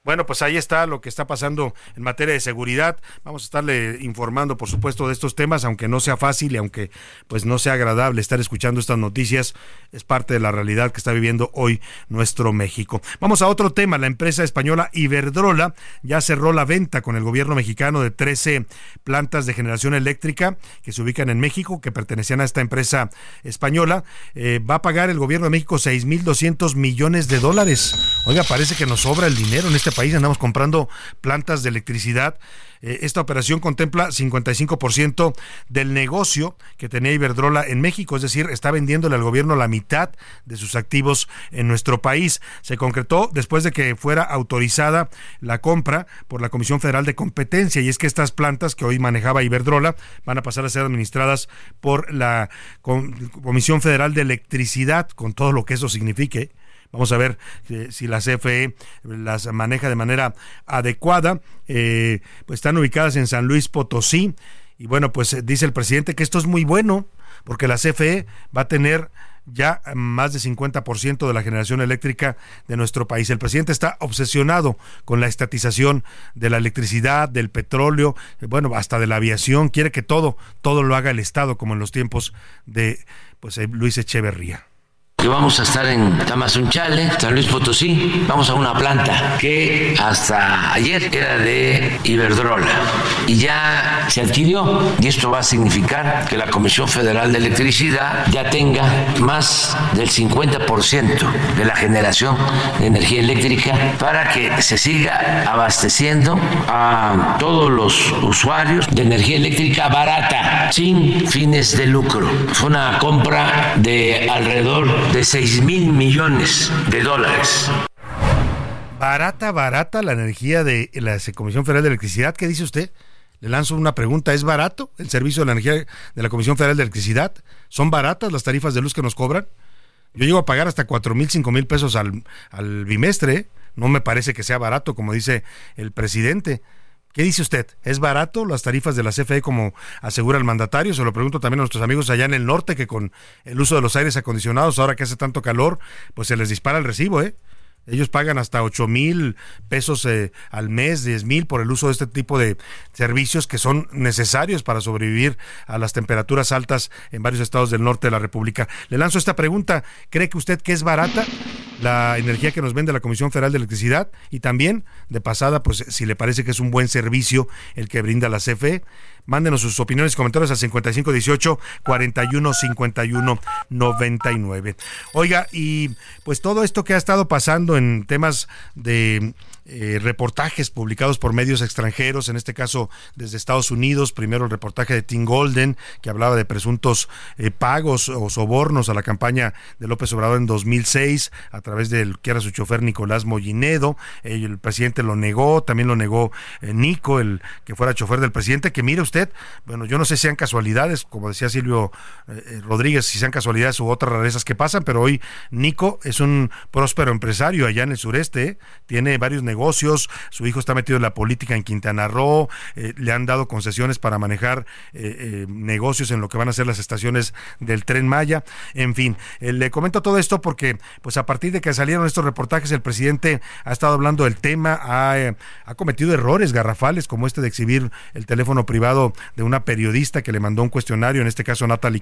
[SPEAKER 8] Bueno, pues ahí está lo que está pasando en materia de seguridad. Vamos a estarle informando, por supuesto, de estos temas, aunque no sea fácil y aunque pues no sea agradable estar escuchando estas noticias, es parte de la realidad que está viviendo hoy nuestro México. Vamos a otro tema. La empresa española Iberdrola ya cerró la venta con el gobierno mexicano de 13 plantas de generación eléctrica que se ubican en México, que pertenecían a esta empresa española. Eh, va a pagar el gobierno de México 6.200 millones de dólares. Oiga, parece que nos sobra el dinero en este país, andamos comprando plantas de electricidad. Eh, esta operación contempla 55% del negocio que tenía Iberdrola en México, es decir, está vendiéndole al gobierno la mitad de sus activos en nuestro país. Se concretó después de que fuera autorizada la compra por la Comisión Federal de Competencia y es que estas plantas que hoy manejaba Iberdrola van a pasar a ser administradas por la Comisión Federal de Electricidad, con todo lo que eso signifique. Vamos a ver eh, si la CFE las maneja de manera adecuada. Eh, pues están ubicadas en San Luis Potosí. Y bueno, pues eh, dice el presidente que esto es muy bueno, porque la CFE va a tener ya más de 50% de la generación eléctrica de nuestro país. El presidente está obsesionado con la estatización de la electricidad, del petróleo, bueno, hasta de la aviación. Quiere que todo, todo lo haga el Estado, como en los tiempos de pues, Luis Echeverría
[SPEAKER 5] que vamos a estar en Tamazunchale, San Luis Potosí. Vamos a una planta que hasta ayer era de Iberdrola y ya se adquirió. Y esto va a significar que la Comisión Federal de Electricidad ya tenga más del 50% de la generación de energía eléctrica para que se siga abasteciendo a todos los usuarios de energía eléctrica barata, sin fines de lucro. Fue una compra de alrededor de 6 mil millones de dólares.
[SPEAKER 8] Barata, barata la energía de la Comisión Federal de Electricidad. ¿Qué dice usted? Le lanzo una pregunta. ¿Es barato el servicio de la energía de la Comisión Federal de Electricidad? ¿Son baratas las tarifas de luz que nos cobran? Yo llego a pagar hasta 4 mil, 5 mil pesos al, al bimestre. No me parece que sea barato, como dice el presidente. ¿Qué dice usted? ¿Es barato las tarifas de la CFE como asegura el mandatario? Se lo pregunto también a nuestros amigos allá en el norte que con el uso de los aires acondicionados, ahora que hace tanto calor, pues se les dispara el recibo, ¿eh? Ellos pagan hasta 8 mil pesos eh, al mes, 10 mil por el uso de este tipo de servicios que son necesarios para sobrevivir a las temperaturas altas en varios estados del norte de la República. Le lanzo esta pregunta. ¿Cree que usted que es barata la energía que nos vende la Comisión Federal de Electricidad? Y también, de pasada, pues si le parece que es un buen servicio el que brinda la CFE. Mándenos sus opiniones y comentarios al 5518 4151 99. Oiga, y pues todo esto que ha estado pasando en temas de eh, reportajes publicados por medios extranjeros, en este caso desde Estados Unidos, primero el reportaje de Tim Golden, que hablaba de presuntos eh, pagos o sobornos a la campaña de López Obrador en 2006 a través del que era su chofer Nicolás Mollinedo, el presidente lo negó, también lo negó eh, Nico, el que fuera chofer del presidente, que mire usted, bueno, yo no sé si sean casualidades, como decía Silvio eh, Rodríguez, si sean casualidades u otras rarezas que pasan, pero hoy Nico es un próspero empresario allá en el sureste, tiene varios negocios, su hijo está metido en la política en Quintana Roo, le han dado concesiones para manejar negocios en lo que van a ser las estaciones del tren Maya, en fin, le comento todo esto porque pues a partir de que salieron estos reportajes el presidente ha estado hablando del tema, ha, ha cometido errores garrafales como este de exhibir el teléfono privado de una periodista que le mandó un cuestionario, en este caso Natalie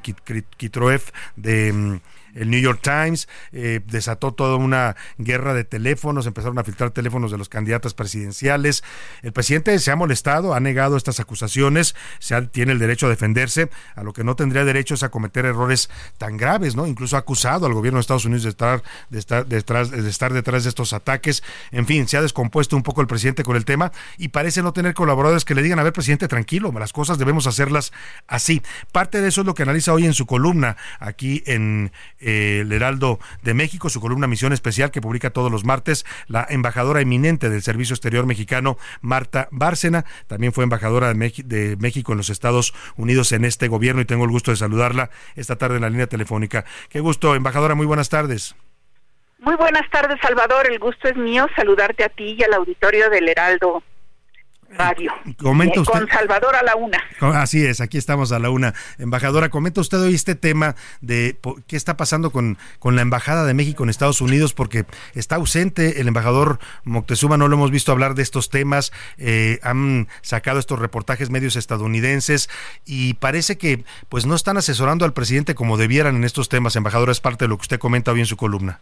[SPEAKER 8] Kitroev de mm, el New York Times, eh, desató toda una guerra de teléfonos, empezaron a filtrar teléfonos de los candidatos presidenciales. El presidente se ha molestado, ha negado estas acusaciones, se tiene el derecho a defenderse, a lo que no tendría derecho es a cometer errores tan graves, ¿no? Incluso ha acusado al gobierno de Estados Unidos de estar, de estar, detrás, de estar detrás de estos ataques. En fin, se ha descompuesto un poco el presidente con el tema y parece no tener colaboradores que le digan, a ver, presidente, tranquilo, las cosas debemos hacerlas así. Parte de eso es lo que analiza hoy en su columna aquí en el Heraldo de México, su columna Misión Especial que publica todos los martes, la embajadora eminente del Servicio Exterior Mexicano, Marta Bárcena, también fue embajadora de, México en los Estados Unidos en este gobierno y tengo el gusto de saludarla esta tarde en la línea telefónica. Qué gusto, embajadora, muy buenas tardes.
[SPEAKER 18] Muy buenas tardes, Salvador. El gusto es mío saludarte a ti y al auditorio del Heraldo Radio.
[SPEAKER 8] Comenta usted.
[SPEAKER 18] Con Salvador a la una.
[SPEAKER 8] Así es, aquí estamos a la una. Embajadora, comenta usted hoy este tema de qué está pasando con, con la Embajada de México en Estados Unidos, porque está ausente el embajador Moctezuma, no lo hemos visto hablar de estos temas, eh, han sacado estos reportajes medios estadounidenses y parece que pues no están asesorando al presidente como debieran en estos temas. Embajadora, es parte de lo que usted comenta hoy en su columna.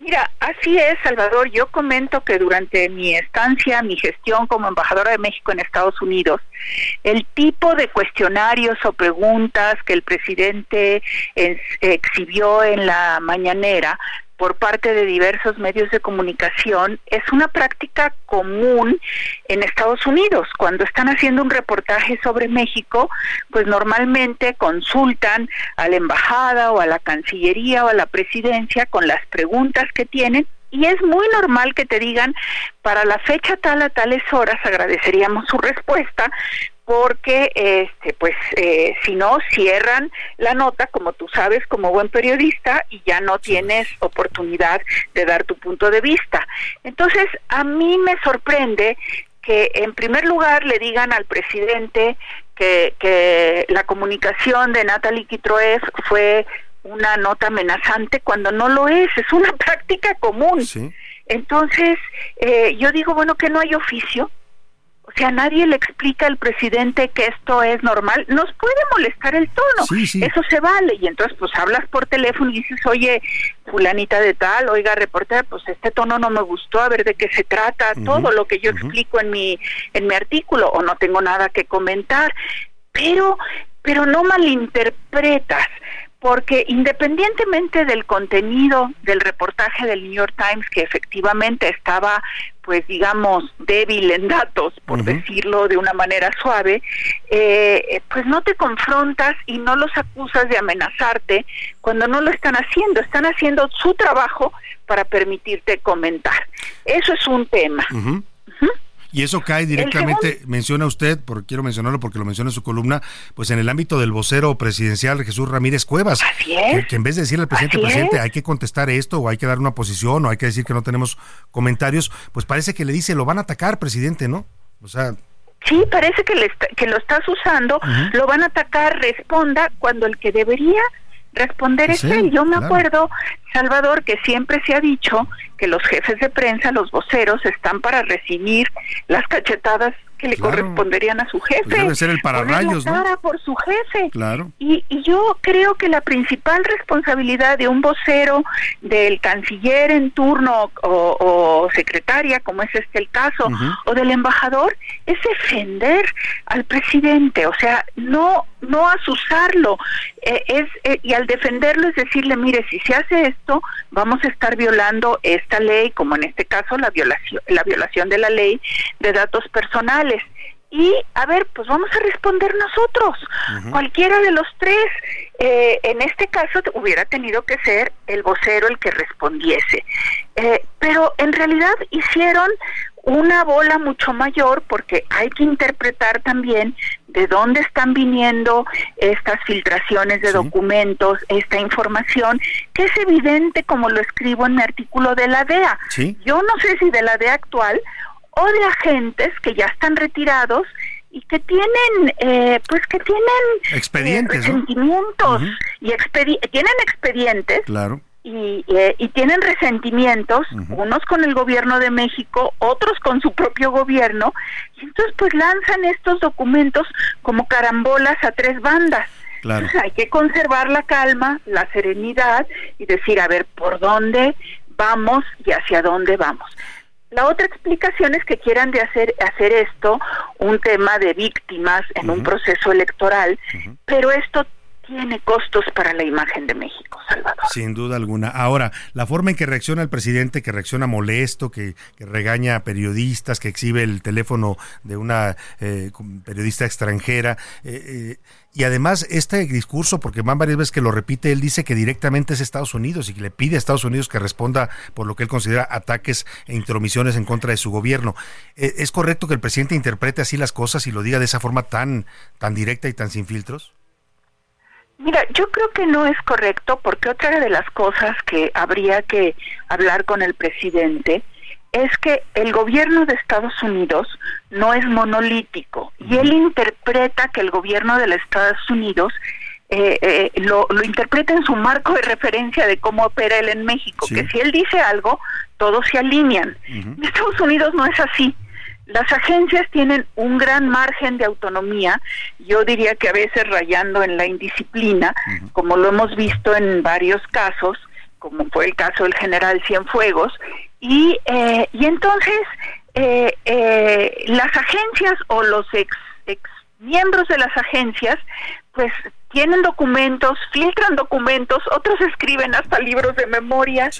[SPEAKER 18] Mira, así es, Salvador. Yo comento que durante mi estancia, mi gestión como embajadora de México en Estados Unidos, el tipo de cuestionarios o preguntas que el presidente exhibió en la mañanera por parte de diversos medios de comunicación es una práctica común en Estados Unidos. Cuando están haciendo un reportaje sobre México, pues normalmente consultan a la embajada o a la Cancillería o a la presidencia con las preguntas que tienen y es muy normal que te digan para la fecha tal a tales horas agradeceríamos su respuesta porque este pues eh, si no cierran la nota como tú sabes como buen periodista y ya no tienes oportunidad de dar tu punto de vista. Entonces a mí me sorprende que en primer lugar le digan al presidente que, que la comunicación de Natalie Kitroev fue una nota amenazante cuando no lo es, es una práctica común. Entonces, eh, yo digo, bueno, que no hay oficio, o sea, nadie le explica al presidente que esto es normal. Nos puede molestar el tono, eso se vale. Y entonces, pues hablas por teléfono y dices, oye, fulanita de tal, oiga, reportera, pues este tono no me gustó, a ver de qué se trata, todo lo que yo explico en mi, en mi artículo, o no tengo nada que comentar. Pero, pero no malinterpretas porque independientemente del contenido del reportaje del New York Times, que efectivamente estaba, pues digamos, débil en datos, por decirlo de una manera suave, eh, pues no te confrontas y no los acusas de amenazarte cuando no lo están haciendo, están haciendo su trabajo para permitirte comentar. Eso es un tema.
[SPEAKER 8] Y eso cae directamente, menciona usted, porque quiero mencionarlo porque lo menciona en su columna, pues en el ámbito del vocero presidencial Jesús Ramírez Cuevas, que, en vez de decirle al presidente, presidente, hay que contestar esto, o hay que dar una posición, o hay que decir que no tenemos comentarios, pues parece que le dice, lo van a atacar, presidente, ¿no? O sea...
[SPEAKER 18] Sí, parece que, le que lo estás usando, lo van a atacar, responda, cuando el que debería responder es él. Yo me acuerdo, Salvador, que siempre se ha dicho que los jefes de prensa, los voceros, están para recibir las cachetadas que le corresponderían a su jefe.
[SPEAKER 8] Pues debe ser el pararrayos, ¿no?
[SPEAKER 18] por su jefe.
[SPEAKER 8] Claro.
[SPEAKER 18] Y, y, yo creo que la principal responsabilidad de un vocero, del canciller en turno o, secretaria, como es este el caso, o del embajador, es defender al presidente, o sea, no no asusarlo, eh, es eh, y al defenderlo es decirle, mire, si se hace esto, vamos a estar violando esta ley, como en este caso la violación la violación de la ley de datos personales y, a ver, pues vamos a responder nosotros, cualquiera de los tres. Eh, en este caso hubiera tenido que ser el vocero el que respondiese. Eh, pero en realidad hicieron una bola mucho mayor porque hay que interpretar también de dónde están viniendo estas filtraciones de documentos, esta información, que es evidente como lo escribo en mi artículo de la DEA. Yo no sé si de la DEA actual o de agentes que ya están retirados y que tienen, eh, pues que tienen
[SPEAKER 8] expedientes,
[SPEAKER 18] resentimientos y tienen expedientes.
[SPEAKER 8] Claro
[SPEAKER 18] y, eh, y tienen resentimientos, unos con el gobierno de México, otros con su propio gobierno, y entonces pues lanzan estos documentos como carambolas a tres bandas. Entonces hay que conservar la calma, la serenidad y decir, a ver, ¿por dónde vamos y hacia dónde vamos? La otra explicación es que quieran de hacer, hacer esto un tema de víctimas en un proceso electoral, pero esto tiene costos para la imagen de México, Salvador.
[SPEAKER 8] Sin duda alguna. Ahora, la forma en que reacciona el presidente, que reacciona molesto, que, regaña a periodistas, que exhibe el teléfono de una eh, periodista extranjera, eh, eh, y además este discurso, porque van varias veces que lo repite, él dice que directamente es Estados Unidos y que le pide a Estados Unidos que responda por lo que él considera ataques e intromisiones en contra de su gobierno. ¿Es correcto que el presidente interprete así las cosas y lo diga de esa forma tan, tan directa y tan sin filtros?
[SPEAKER 18] Mira, yo creo que no es correcto porque otra de las cosas que habría que hablar con el presidente es que el gobierno de Estados Unidos no es monolítico y él interpreta que el gobierno de los Estados Unidos eh, eh, lo, interpreta en su marco de referencia de cómo opera él en México, que si él dice algo, todos se alinean. En Estados Unidos no es así. Las agencias tienen un gran margen de autonomía, yo diría que a veces rayando en la indisciplina, como lo hemos visto en varios casos, como fue el caso del general Cienfuegos, y, eh, y entonces eh, eh, las agencias o los ex, ex miembros de las agencias, pues tienen documentos, filtran documentos, otros escriben hasta libros de memoria.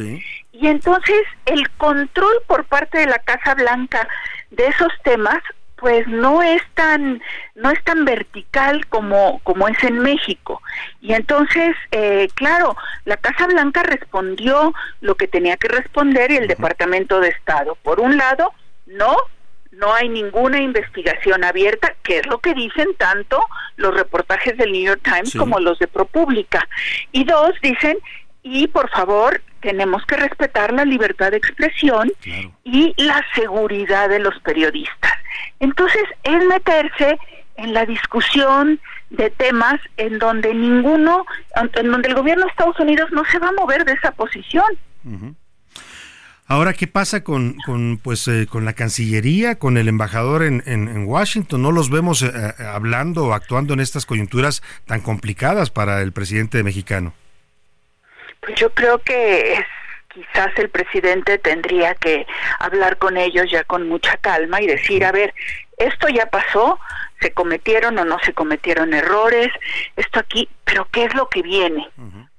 [SPEAKER 18] Y entonces el control por parte de la Casa Blanca de esos temas pues no es tan no es tan vertical como como es en México. Y entonces eh, claro la Casa Blanca respondió lo que tenía que responder y el Departamento de Estado. Por un lado no no hay ninguna investigación abierta, que es lo que dicen tanto los reportajes del New York Times como los de ProPublica. Y dos, dicen, y por favor, tenemos que respetar la libertad de expresión y la seguridad de los periodistas. Entonces, es meterse en la discusión de temas en donde ninguno, en donde el gobierno de Estados Unidos no se va a mover de esa posición.
[SPEAKER 8] Ahora, ¿qué pasa con, con pues, eh, con la Cancillería, con el embajador en, en, Washington? No los vemos eh, eh, hablando o actuando en estas coyunturas tan complicadas para el presidente mexicano.
[SPEAKER 18] Pues yo creo que quizás el presidente tendría que hablar con ellos ya con mucha calma y decir, a ver, esto ya pasó, se cometieron o no se cometieron errores, esto aquí, pero ¿qué es lo que viene?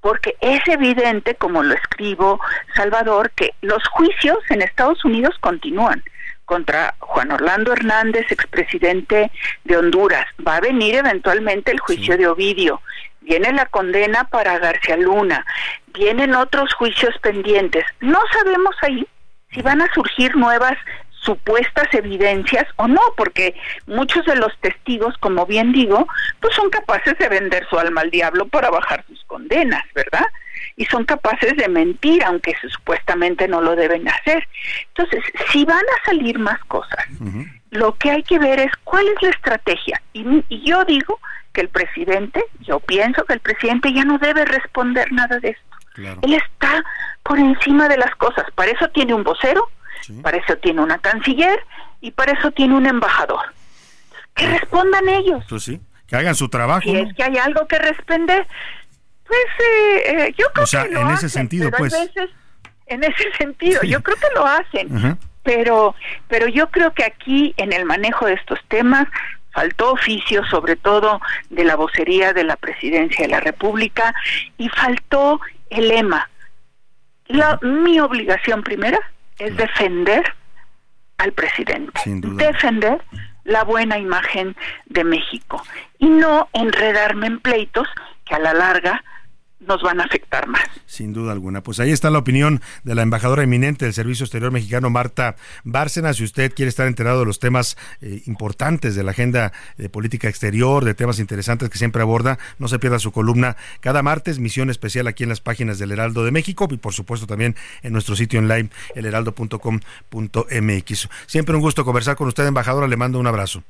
[SPEAKER 18] porque es evidente, como lo escribo Salvador, que los juicios en Estados Unidos continúan contra Juan Orlando Hernández, expresidente de Honduras. Va a venir eventualmente el juicio de Ovidio. Viene la condena para García Luna. Vienen otros juicios pendientes. No sabemos ahí si van a surgir nuevas supuestas evidencias o no, porque muchos de los testigos, como bien digo, pues son capaces de vender su alma al diablo para bajar sus condenas, ¿verdad? Y son capaces de mentir, aunque supuestamente no lo deben hacer. Entonces, si van a salir más cosas, lo que hay que ver es cuál es la estrategia. Y, y yo digo que el presidente, yo pienso que el presidente ya no debe responder nada de esto. Él está por encima de las cosas. Para eso tiene un vocero, para eso tiene una canciller y para eso tiene un embajador. Que respondan ellos.
[SPEAKER 8] Pues sí, que hagan su trabajo.
[SPEAKER 18] Si es que hay algo que responder, pues eh, eh, yo creo
[SPEAKER 8] o sea,
[SPEAKER 18] que
[SPEAKER 8] en ese sentido, pues.
[SPEAKER 18] en ese sentido, yo creo que lo hacen. Pero, pero yo creo que aquí en el manejo de estos temas faltó oficio, sobre todo de la vocería de la presidencia de la República, y faltó el lema. La, mi obligación primera es defender al presidente, defender la buena imagen de México y no enredarme en pleitos que a la larga nos van a afectar más.
[SPEAKER 8] Sin duda alguna. Pues ahí está la opinión de la embajadora eminente del Servicio Exterior Mexicano, Marta Bárcena. Si usted quiere estar enterado de los temas eh, importantes de la agenda de política exterior, de temas interesantes que siempre aborda, no se pierda su columna cada martes, misión especial aquí en las páginas del Heraldo de México y por supuesto también en nuestro sitio online, elheraldo.com.mx. Siempre un gusto conversar con usted, embajadora. Le mando un abrazo.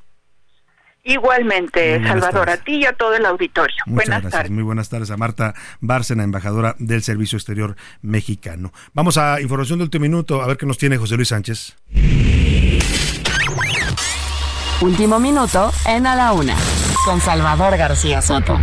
[SPEAKER 18] Igualmente, Salvador, a ti y a todo el auditorio.
[SPEAKER 8] Muchas buenas gracias. Tardes. Muy buenas tardes a Marta Bárcena, embajadora del Servicio Exterior Mexicano. Vamos a información de último minuto, a ver qué nos tiene José Luis Sánchez.
[SPEAKER 2] Último minuto en A la Una, con Salvador García Soto.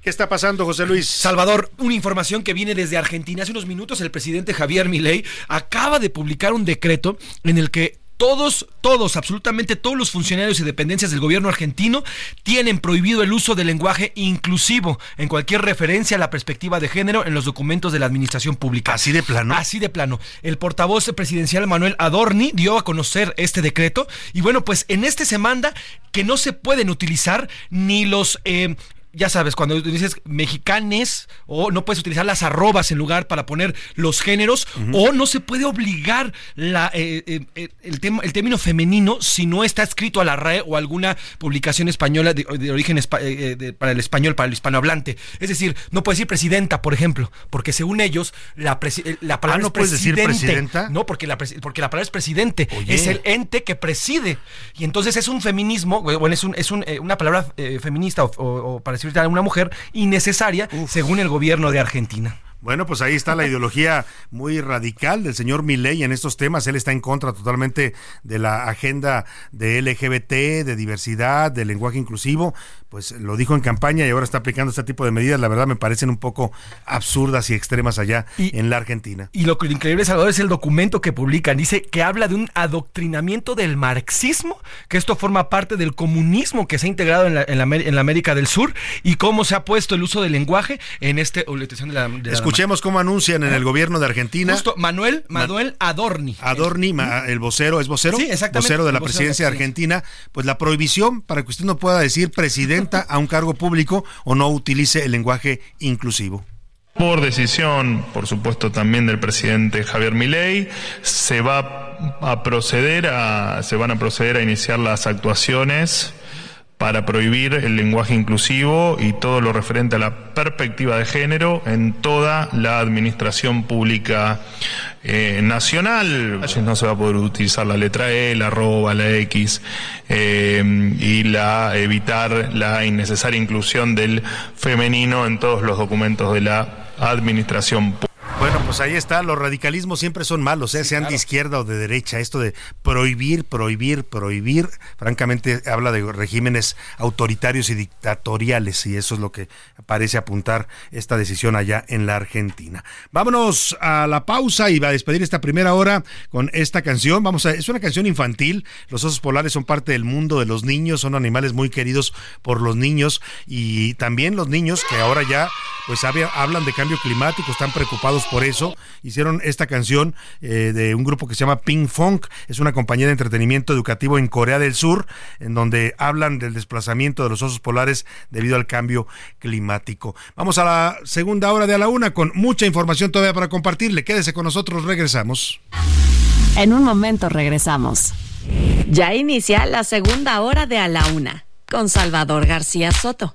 [SPEAKER 8] ¿Qué está pasando, José Luis?
[SPEAKER 19] Salvador, una información que viene desde Argentina. Hace unos minutos el presidente Javier Milei acaba de publicar un decreto en el que todos, todos, absolutamente todos los funcionarios y dependencias del gobierno argentino tienen prohibido el uso del lenguaje inclusivo en cualquier referencia a la perspectiva de género en los documentos de la administración pública.
[SPEAKER 8] Así de plano.
[SPEAKER 19] Así de plano. El portavoz presidencial Manuel Adorni dio a conocer este decreto y bueno, pues en este se manda que no se pueden utilizar ni los eh, ya sabes, cuando dices mexicanes, o no puedes utilizar las arrobas en lugar para poner los géneros, o no se puede obligar la, eh, eh, eh, el, tema, el término femenino si no está escrito a la RAE o alguna publicación española de, origen para el español, para el hispanohablante. Es decir, no puedes decir presidenta, por ejemplo, porque según ellos, la, la palabra
[SPEAKER 8] ah, no
[SPEAKER 19] es
[SPEAKER 8] puedes decir presidenta.
[SPEAKER 19] No, porque la, porque la palabra es presidente, es el ente que preside. Y entonces es un feminismo, bueno, es, un, es un, una palabra feminista o, o, o para a una mujer innecesaria, según el gobierno de Argentina.
[SPEAKER 8] Bueno, pues ahí está la ideología muy radical del señor Milley en estos temas. Él está en contra totalmente de la agenda de LGBT, de diversidad, de lenguaje inclusivo. Pues lo dijo en campaña y ahora está aplicando este tipo de medidas. La verdad me parecen un poco absurdas y extremas allá en la Argentina.
[SPEAKER 19] Y lo que increíble, Salvador, es el documento que publican. Dice que habla de un adoctrinamiento del marxismo, que esto forma parte del comunismo que se ha integrado en la, en la, América del Sur y cómo se ha puesto el uso del lenguaje en este de la,
[SPEAKER 8] Escuchemos cómo anuncian en el gobierno de Argentina.
[SPEAKER 19] Justo, Manuel, Manuel Adorni.
[SPEAKER 8] Adorni, el vocero, ¿es vocero?
[SPEAKER 19] Sí, exactamente.
[SPEAKER 8] Vocero de la presidencia de Argentina. Pues la prohibición para que usted no pueda decir presidenta a un cargo público o no utilice el lenguaje inclusivo.
[SPEAKER 20] Por decisión, por supuesto, también del presidente Javier Milei, se va a proceder a, se van a proceder a iniciar las actuaciones para prohibir el lenguaje inclusivo y todo lo referente a la perspectiva de género en toda la administración pública eh, nacional. No se va a poder utilizar la letra E, la arroba, la X eh, y la evitar la innecesaria inclusión del femenino en todos los documentos de la administración pública.
[SPEAKER 8] Bueno, pues ahí está, los radicalismos siempre son malos, ¿eh? sean de izquierda o de derecha. Esto de prohibir, prohibir, prohibir, francamente habla de regímenes autoritarios y dictatoriales y eso es lo que parece apuntar esta decisión allá en la Argentina. Vámonos a la pausa y va a despedir esta primera hora con esta canción. Vamos a, es una canción infantil. Los osos polares son parte del mundo de los niños, son animales muy queridos por los niños y también los niños que ahora ya pues hablan de cambio climático, están preocupados por eso. Hicieron esta canción eh, de un grupo que se llama Pink Funk, es una compañía de entretenimiento educativo en Corea del Sur, en donde hablan del desplazamiento de los osos polares debido al cambio climático. Vamos a la segunda hora de a la una con mucha información todavía para compartirle. Quédese con nosotros, regresamos.
[SPEAKER 2] En un momento regresamos. Ya inicia la segunda hora de a la una con Salvador García Soto.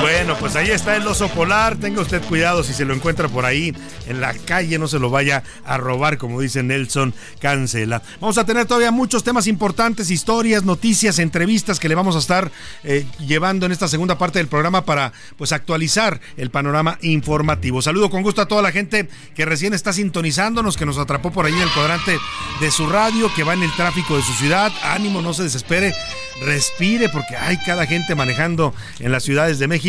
[SPEAKER 8] Bueno, pues ahí está el oso polar. Tenga usted cuidado si se lo encuentra por ahí en la calle, no se lo vaya a robar, como dice Nelson Cancela. Vamos a tener todavía muchos temas importantes, historias, noticias, entrevistas que le vamos a estar eh, llevando en esta segunda parte del programa para pues actualizar el panorama informativo. Saludo con gusto a toda la gente que recién está sintonizándonos, que nos atrapó por ahí en el cuadrante de su radio, que va en el tráfico de su ciudad. Ánimo, no se desespere. respire porque hay cada gente manejando en las ciudades de México.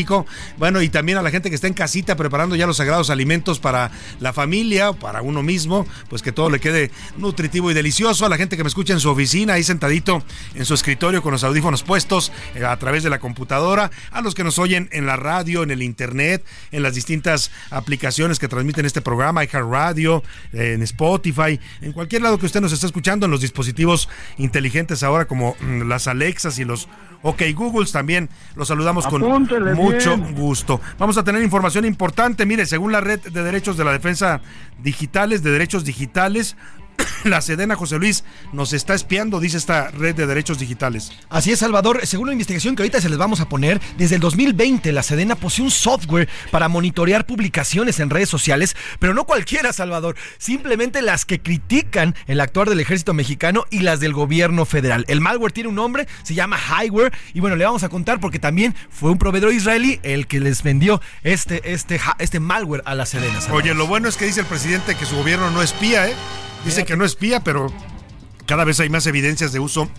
[SPEAKER 8] Bueno, y también a la gente que está en casita preparando ya los sagrados alimentos para la familia, para uno mismo, pues que todo le quede nutritivo y delicioso. A la gente que me escucha en su oficina, ahí sentadito en su escritorio con los audífonos puestos eh, a través de la computadora. A los que nos oyen en la radio, en el internet, en las distintas aplicaciones que transmiten este programa, Radio, en Spotify, en cualquier lado que usted nos esté escuchando, en los dispositivos inteligentes ahora como mm, las Alexas y los OK Googles también los saludamos con mucho gusto. Vamos a tener información importante. Mire, según la red de derechos de la defensa digitales, de derechos digitales, la Sedena José Luis nos está espiando, dice esta red de derechos digitales.
[SPEAKER 19] Así es, Salvador. Según la investigación que ahorita se les vamos a poner, desde el 2020 la Sedena posee un software para monitorear publicaciones en redes sociales, pero no cualquiera, Salvador, simplemente las que critican el actuar del ejército mexicano y las del gobierno federal. El malware tiene un nombre, se llama Highware, y bueno, le vamos a contar porque también fue un proveedor israelí el que les vendió este, este, este malware a la Sedena.
[SPEAKER 8] Oye, lo bueno es que dice el presidente que su gobierno no espía, ¿eh? Dice que no espía, pero cada vez hay más evidencias de uso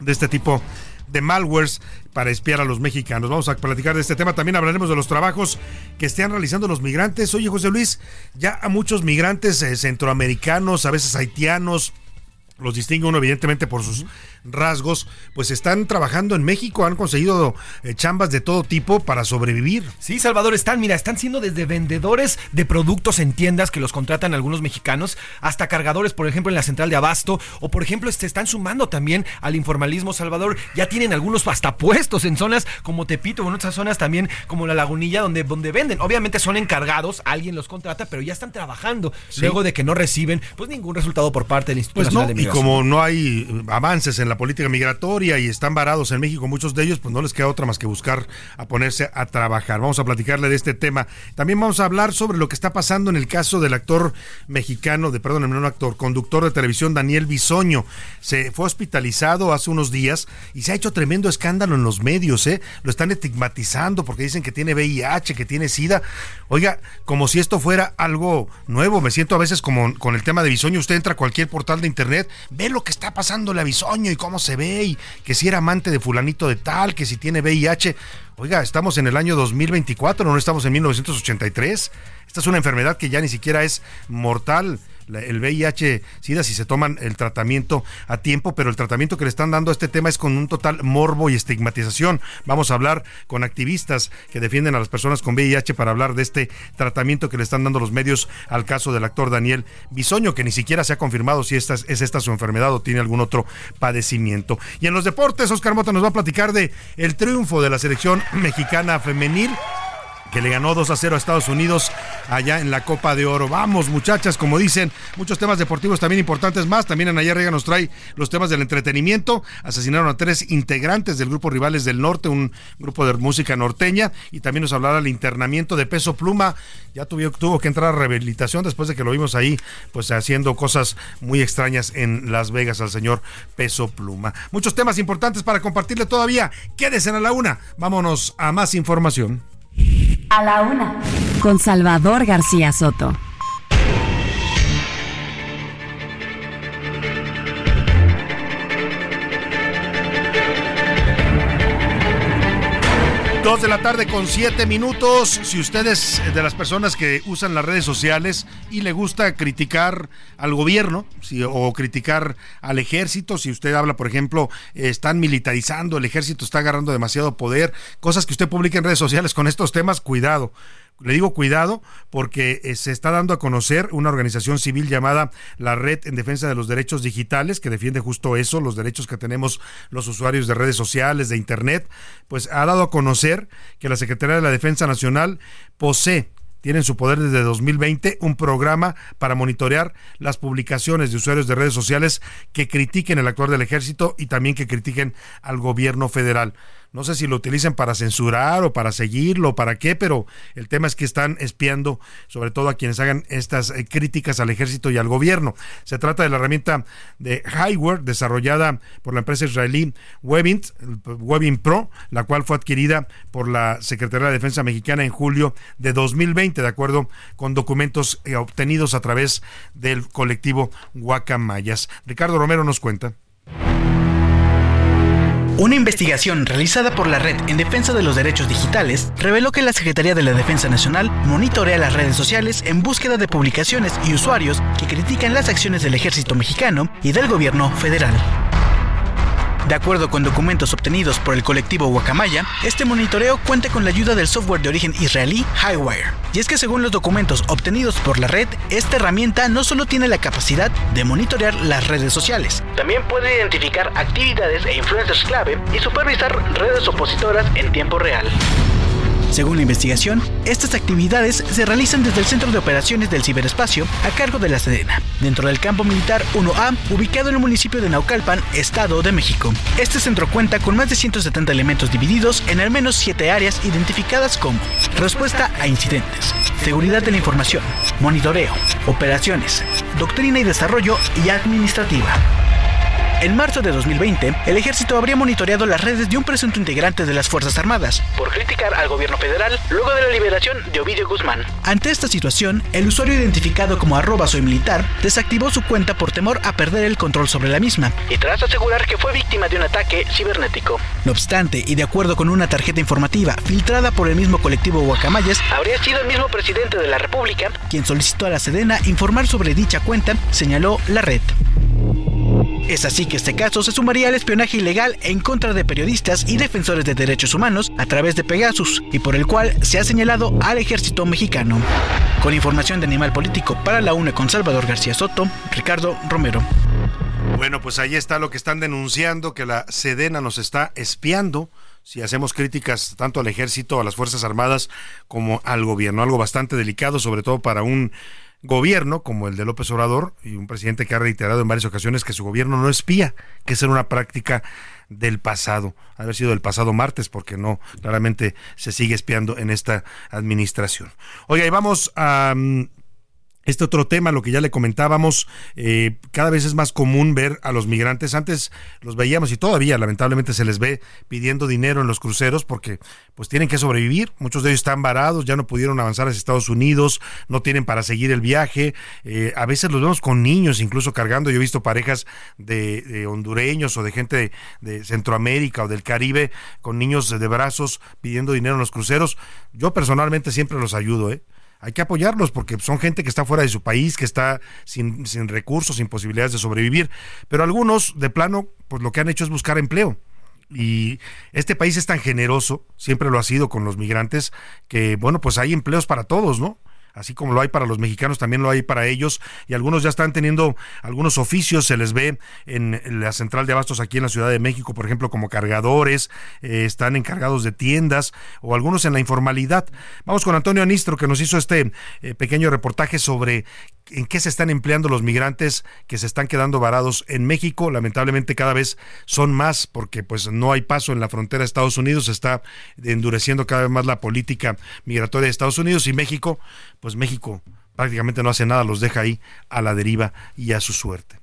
[SPEAKER 8] de este tipo de malwares para espiar a los mexicanos. Vamos a platicar de este tema. También hablaremos de los trabajos que estén realizando los migrantes. Oye, José Luis, ya a muchos migrantes eh, centroamericanos, a veces haitianos, los distingue uno evidentemente por sus rasgos, pues están trabajando en México, han conseguido eh, chambas de todo tipo para sobrevivir.
[SPEAKER 19] Sí, Salvador, están, mira, están siendo desde vendedores de productos en tiendas que los contratan algunos mexicanos, hasta cargadores, por ejemplo, en la central de Abasto, o por ejemplo, se están sumando también al informalismo, Salvador, ya tienen algunos hasta puestos en zonas como Tepito, o en otras zonas también como la Lagunilla, donde, donde venden. Obviamente son encargados, alguien los contrata, pero ya están trabajando, luego de que no reciben pues ningún resultado por parte del Instituto
[SPEAKER 8] pues
[SPEAKER 19] Nacional de
[SPEAKER 8] Y como no hay avances en la política migratoria y están varados en México muchos de ellos, pues no les queda otra más que buscar a ponerse a trabajar. Vamos a platicarle de este tema. También vamos a hablar sobre lo que está pasando en el caso del actor mexicano, de perdón, no actor, conductor de televisión Daniel Bisoño. Se fue hospitalizado hace unos días y se ha hecho tremendo escándalo en los medios, ¿eh? Lo están estigmatizando porque dicen que tiene VIH, que tiene SIDA. Oiga, como si esto fuera algo nuevo. Me siento a veces como con el tema de Bisoño. Usted entra a cualquier portal de internet, ve lo que está pasando a Bisoño y cómo se ve y que si era amante de fulanito de tal, que si tiene VIH. Oiga, estamos en el año 2024, no estamos en 1983. Esta es una enfermedad que ya ni siquiera es mortal el VIH, SIDA, si se toman el tratamiento a tiempo, pero el tratamiento que le están dando a este tema es con un total morbo y estigmatización. Vamos a hablar con activistas que defienden a las personas con VIH para hablar de este tratamiento que le están dando los medios al caso del actor Daniel Bisoño, que ni siquiera se ha confirmado si esta es esta su enfermedad o tiene algún otro padecimiento. Y en los deportes, Oscar Mota nos va a platicar de el triunfo de la selección mexicana femenil que le ganó 2 a 0 a Estados Unidos allá en la Copa de Oro. Vamos, muchachas, como dicen, muchos temas deportivos también importantes más. También Anaya Rega nos trae los temas del entretenimiento. Asesinaron a tres integrantes del grupo Rivales del Norte, un grupo de música norteña, y también nos hablará del internamiento de Peso Pluma. Ya tuvo, tuvo que entrar a rehabilitación después de que lo vimos ahí, pues haciendo cosas muy extrañas en Las Vegas al señor Peso Pluma. Muchos temas importantes para compartirle todavía. Quédese en la una. Vámonos a más información.
[SPEAKER 2] A la una. Con Salvador García Soto.
[SPEAKER 8] Dos de la tarde con siete minutos. Si ustedes de las personas que usan las redes sociales y le gusta criticar al gobierno o criticar al ejército, si usted habla, por ejemplo, están militarizando, el ejército está agarrando demasiado poder, cosas que usted publica en redes sociales con estos temas, cuidado. Le digo cuidado porque eh, se está dando a conocer una organización civil llamada la Red en Defensa de los Derechos Digitales, que defiende justo eso, los derechos que tenemos los usuarios de redes sociales, de Internet, pues ha dado a conocer que la Secretaría de la Defensa Nacional posee tiene en su poder desde 2020 un programa para monitorear las publicaciones de usuarios de redes sociales que critiquen el actuar del ejército y también que critiquen al gobierno federal. No sé si lo utilizan para censurar o para seguirlo o para qué, pero el tema es que están espiando sobre todo a quienes hagan estas eh, críticas al ejército y al gobierno. Se trata de la herramienta de Highware desarrollada por la empresa israelí Webint, Webin Pro, la cual fue adquirida por la Secretaría de Defensa Mexicana en julio de 2020, de acuerdo con documentos eh, obtenidos a través del colectivo Guacamayas. Ricardo Romero nos cuenta.
[SPEAKER 15] Una investigación realizada por la Red en Defensa de los Derechos Digitales reveló que la Secretaría de la Defensa Nacional monitorea las redes sociales en búsqueda de publicaciones y usuarios que critican las acciones del ejército mexicano y del gobierno federal. De acuerdo con documentos obtenidos por el colectivo Guacamaya, este monitoreo cuenta con la ayuda del software de origen israelí Highwire. Y es que según los documentos obtenidos por la red, esta herramienta no solo tiene la capacidad de monitorear las redes sociales, también puede identificar actividades e influencers clave y supervisar redes opositoras en tiempo real. Según la investigación, estas actividades se realizan desde el Centro de Operaciones del Ciberespacio a cargo de la Sedena, dentro del campo militar 1A, ubicado en el municipio de Naucalpan, Estado de México. Este centro cuenta con más de 170 elementos divididos en al menos 7 áreas identificadas como respuesta a incidentes, seguridad de la información, monitoreo, operaciones, doctrina y desarrollo y administrativa. En marzo de 2020, el ejército habría monitoreado las redes de un presunto integrante de las Fuerzas Armadas por criticar al gobierno federal luego de la liberación de Ovidio Guzmán. Ante esta situación, el usuario identificado como arroba soy militar desactivó su cuenta por temor a perder el control sobre la misma y tras asegurar que fue víctima de un ataque cibernético. No obstante, y de acuerdo con una tarjeta informativa filtrada por el mismo colectivo Guacamayas, habría sido el mismo presidente de la República quien solicitó a la Sedena informar sobre dicha cuenta, señaló la red. Es así que este caso se sumaría al espionaje ilegal en contra de periodistas y defensores de derechos humanos a través de Pegasus y por el cual se ha señalado al ejército mexicano. Con información de Animal Político para la UNE con Salvador García Soto, Ricardo Romero.
[SPEAKER 8] Bueno, pues ahí está lo que están denunciando, que la Sedena nos está espiando si hacemos críticas tanto al ejército, a las Fuerzas Armadas, como al gobierno. Algo bastante delicado, sobre todo para un gobierno como el de López Obrador y un presidente que ha reiterado en varias ocasiones que su gobierno no espía, que es una práctica del pasado, haber sido del pasado martes, porque no, claramente se sigue espiando en esta administración. Oiga, y vamos a mm, este otro tema, lo que ya le comentábamos, eh, cada vez es más común ver a los migrantes. Antes los veíamos y todavía lamentablemente se les ve pidiendo dinero en los cruceros porque pues tienen que sobrevivir. Muchos de ellos están varados, ya no pudieron avanzar hacia Estados Unidos, no tienen para seguir el viaje. Eh, a veces los vemos con niños incluso cargando. Yo he visto parejas de, hondureños o de gente de, de, Centroamérica o del Caribe con niños de brazos pidiendo dinero en los cruceros. Yo personalmente siempre los ayudo, ¿eh? Hay que apoyarlos porque son gente que está fuera de su país, que está sin, recursos, sin posibilidades de sobrevivir. Pero algunos, de plano, pues lo que han hecho es buscar empleo. Y este país es tan generoso, siempre lo ha sido con los migrantes, que bueno, pues hay empleos para todos, ¿no? Así como lo hay para los mexicanos, también lo hay para ellos, y algunos ya están teniendo algunos oficios, se les ve en la central de abastos aquí en la Ciudad de México, por ejemplo, como cargadores, eh, están encargados de tiendas o algunos en la informalidad. Vamos con Antonio Anistro, que nos hizo este eh, pequeño reportaje sobre en qué se están empleando los migrantes que se están quedando varados en México. Lamentablemente cada vez son más porque pues no hay paso en la frontera de Estados Unidos, se está endureciendo cada vez más la política migratoria de Estados Unidos y México, pues México prácticamente no hace nada, los deja ahí a la deriva y a su suerte.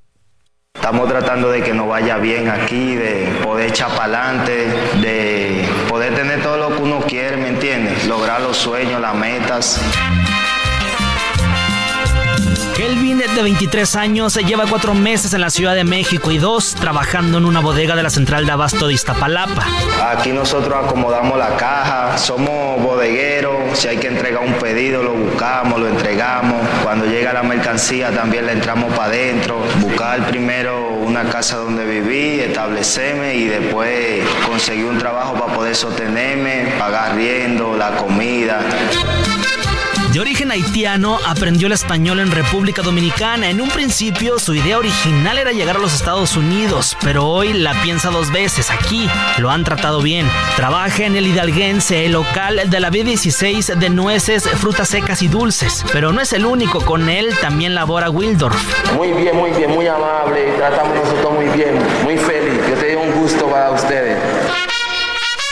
[SPEAKER 21] Estamos tratando de que nos vaya bien aquí, de poder echar para adelante, de poder tener todo lo que uno quiere, ¿me entiendes? Lograr los sueños, las metas.
[SPEAKER 22] Kelvin, de 23 años, lleva cuatro meses en la Ciudad de México y dos trabajando en una bodega de la central de abasto de Iztapalapa.
[SPEAKER 21] Aquí nosotros acomodamos la caja, somos bodegueros, si hay que entregar un pedido lo buscamos, lo entregamos. Cuando llega la mercancía también le entramos para adentro, buscar primero una casa donde vivir, establecerme y después conseguir un trabajo para poder sostenerme, pagar riendo, la comida.
[SPEAKER 22] De origen haitiano, aprendió el español en República Dominicana. En un principio, su idea original era llegar a los Estados Unidos, pero hoy la piensa dos veces. Aquí lo han tratado bien. Trabaja en el Hidalguense, el local de la B16 de nueces, frutas secas y dulces. Pero no es el único, con él también labora Wildorf.
[SPEAKER 21] Muy bien, muy bien, muy amable. Tratamos nosotros muy bien, muy feliz. Yo te doy un gusto para ustedes.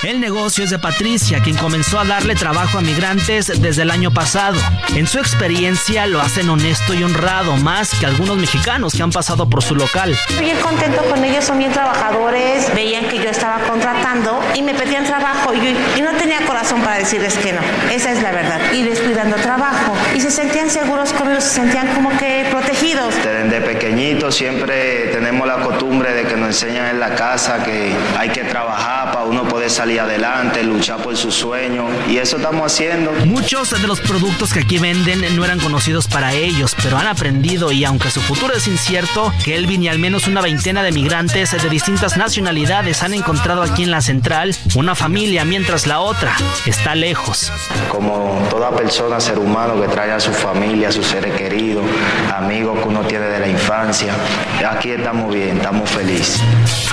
[SPEAKER 22] El negocio es de Patricia, quien comenzó a darle trabajo a migrantes desde el año pasado. En su experiencia lo hacen honesto y honrado, más que algunos mexicanos que han pasado por su local.
[SPEAKER 23] Estoy bien contento con ellos, son bien trabajadores, veían que yo estaba contratando y me pedían trabajo y, y no tenía corazón para decirles que no. Esa es la verdad. Y les fui dando trabajo y se sentían seguros conmigo, se sentían como que protegidos.
[SPEAKER 21] Desde pequeñitos siempre tenemos la costumbre de que nos enseñan en la casa que hay que trabajar para uno poder salir adelante, luchar por sus sueños y eso estamos haciendo.
[SPEAKER 22] Muchos de los productos que aquí venden no eran conocidos para ellos, pero han aprendido y aunque su futuro es incierto, Kelvin y al menos una veintena de migrantes de distintas nacionalidades han encontrado aquí en la central una familia mientras la otra está lejos.
[SPEAKER 21] Como toda persona, ser humano que trae a su familia, a sus seres queridos, amigos que uno tiene de la infancia, aquí estamos bien, estamos felices.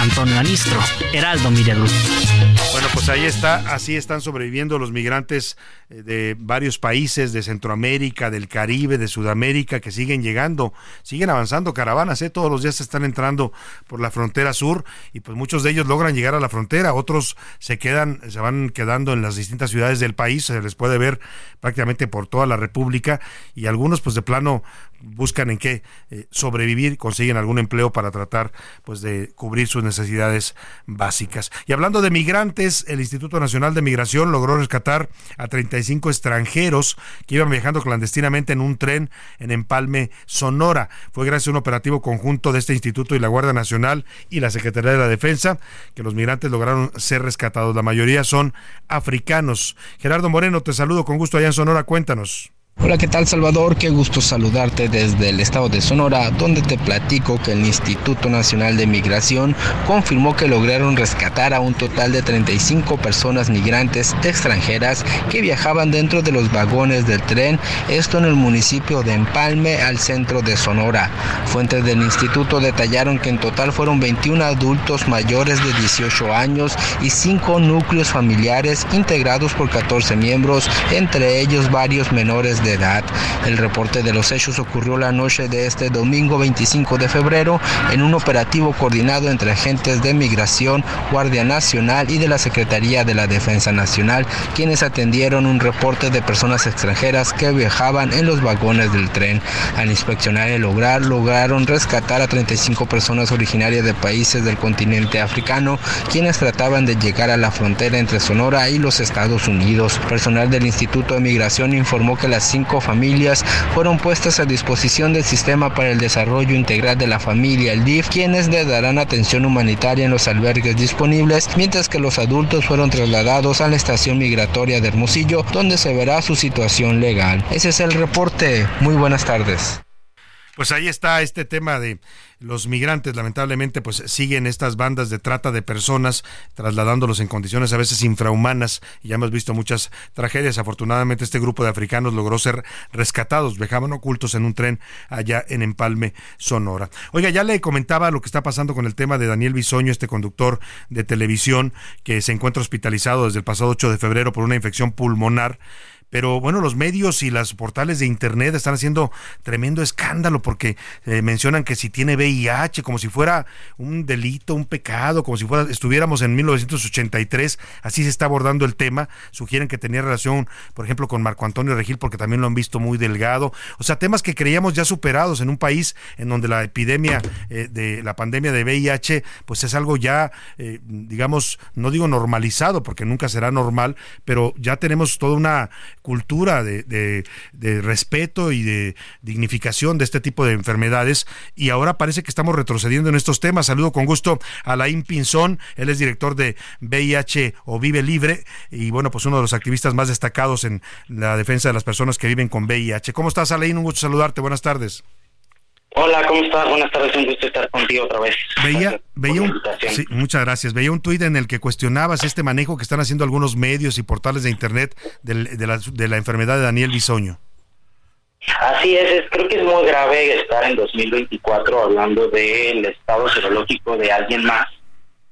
[SPEAKER 22] Antonio Anistro, Heraldo
[SPEAKER 8] Bueno, pues ahí está, así están sobreviviendo los migrantes eh, de varios países de Centroamérica, del Caribe, de Sudamérica, que siguen llegando, siguen avanzando caravanas, ¿eh? todos los días se están entrando por la frontera sur y pues muchos de ellos logran llegar a la frontera, otros se quedan, se van quedando en las distintas ciudades del país, se les puede ver prácticamente por toda la República y algunos pues de plano buscan en qué eh, sobrevivir, consiguen algún empleo para tratar pues de cubrir sus necesidades básicas. Y hablando de migrantes, el Instituto Nacional de Migración logró rescatar a 35 extranjeros que iban viajando clandestinamente en un tren en Empalme, Sonora. Fue gracias a un operativo conjunto de este instituto y la Guardia Nacional y la Secretaría de la Defensa que los migrantes lograron ser rescatados. La mayoría son africanos. Gerardo Moreno, te saludo con gusto allá en Sonora, cuéntanos.
[SPEAKER 24] Hola, ¿qué tal Salvador? Qué gusto saludarte desde el estado de Sonora, donde te platico que el Instituto Nacional de Migración confirmó que lograron rescatar a un total de 35 personas migrantes extranjeras que viajaban dentro de los vagones del tren, esto en el municipio de Empalme, al centro de Sonora. Fuentes del instituto detallaron que en total fueron 21 adultos mayores de 18 años y 5 núcleos familiares integrados por 14 miembros, entre ellos varios menores de edad. El reporte de los hechos ocurrió la noche de este domingo 25 de febrero en un operativo coordinado entre agentes de migración, Guardia Nacional y de la Secretaría de la Defensa Nacional, quienes atendieron un reporte de personas extranjeras que viajaban en los vagones del tren. Al inspeccionar el lograr, lograron rescatar a 35 personas originarias de países del continente africano, quienes trataban de llegar a la frontera entre Sonora y los Estados Unidos. Personal del Instituto de Migración informó que las familias fueron puestas a disposición del Sistema para el Desarrollo Integral de la Familia, el DIF, quienes le darán atención humanitaria en los albergues disponibles, mientras que los adultos fueron trasladados a la estación migratoria de Hermosillo, donde se verá su situación legal. Ese es el reporte. Muy buenas tardes.
[SPEAKER 8] Pues ahí está este tema de los migrantes, lamentablemente, pues siguen estas bandas de trata de personas, trasladándolos en condiciones a veces infrahumanas. Ya hemos visto muchas tragedias. Afortunadamente, este grupo de africanos logró ser rescatados, viajaban ocultos en un tren allá en Empalme, Sonora. Oiga, ya le comentaba lo que está pasando con el tema de Daniel Bisoño, este conductor de televisión que se encuentra hospitalizado desde el pasado 8 de febrero por una infección pulmonar pero bueno, los medios y las portales de internet están haciendo tremendo escándalo porque eh, mencionan que si tiene VIH, como si fuera un delito, un pecado, como si fuera, estuviéramos en 1983, así se está abordando el tema, sugieren que tenía relación, por ejemplo, con Marco Antonio Regil, porque también lo han visto muy delgado, o sea, temas que creíamos ya superados en un país en donde la epidemia eh, de la pandemia de VIH, pues es algo ya, eh, digamos, no digo normalizado, porque nunca será normal, pero ya tenemos toda una cultura de, respeto y de dignificación de este tipo de enfermedades y ahora parece que estamos retrocediendo en estos temas. Saludo con gusto a Laín Pinzón, él es director de VIH o Vive Libre y bueno, pues uno de los activistas más destacados en la defensa de las personas que viven con VIH. ¿Cómo estás, Alain? Un gusto saludarte. Buenas tardes.
[SPEAKER 25] Hola, ¿cómo estás? Buenas tardes, un gusto estar contigo otra vez.
[SPEAKER 8] Veía, veía un, muchas gracias. Veía un tuit en el que cuestionabas este manejo que están haciendo algunos medios y portales de internet de, la, de la enfermedad de Daniel Bisoño.
[SPEAKER 25] Así es, creo que es muy grave estar en 2024 hablando del estado serológico de alguien más,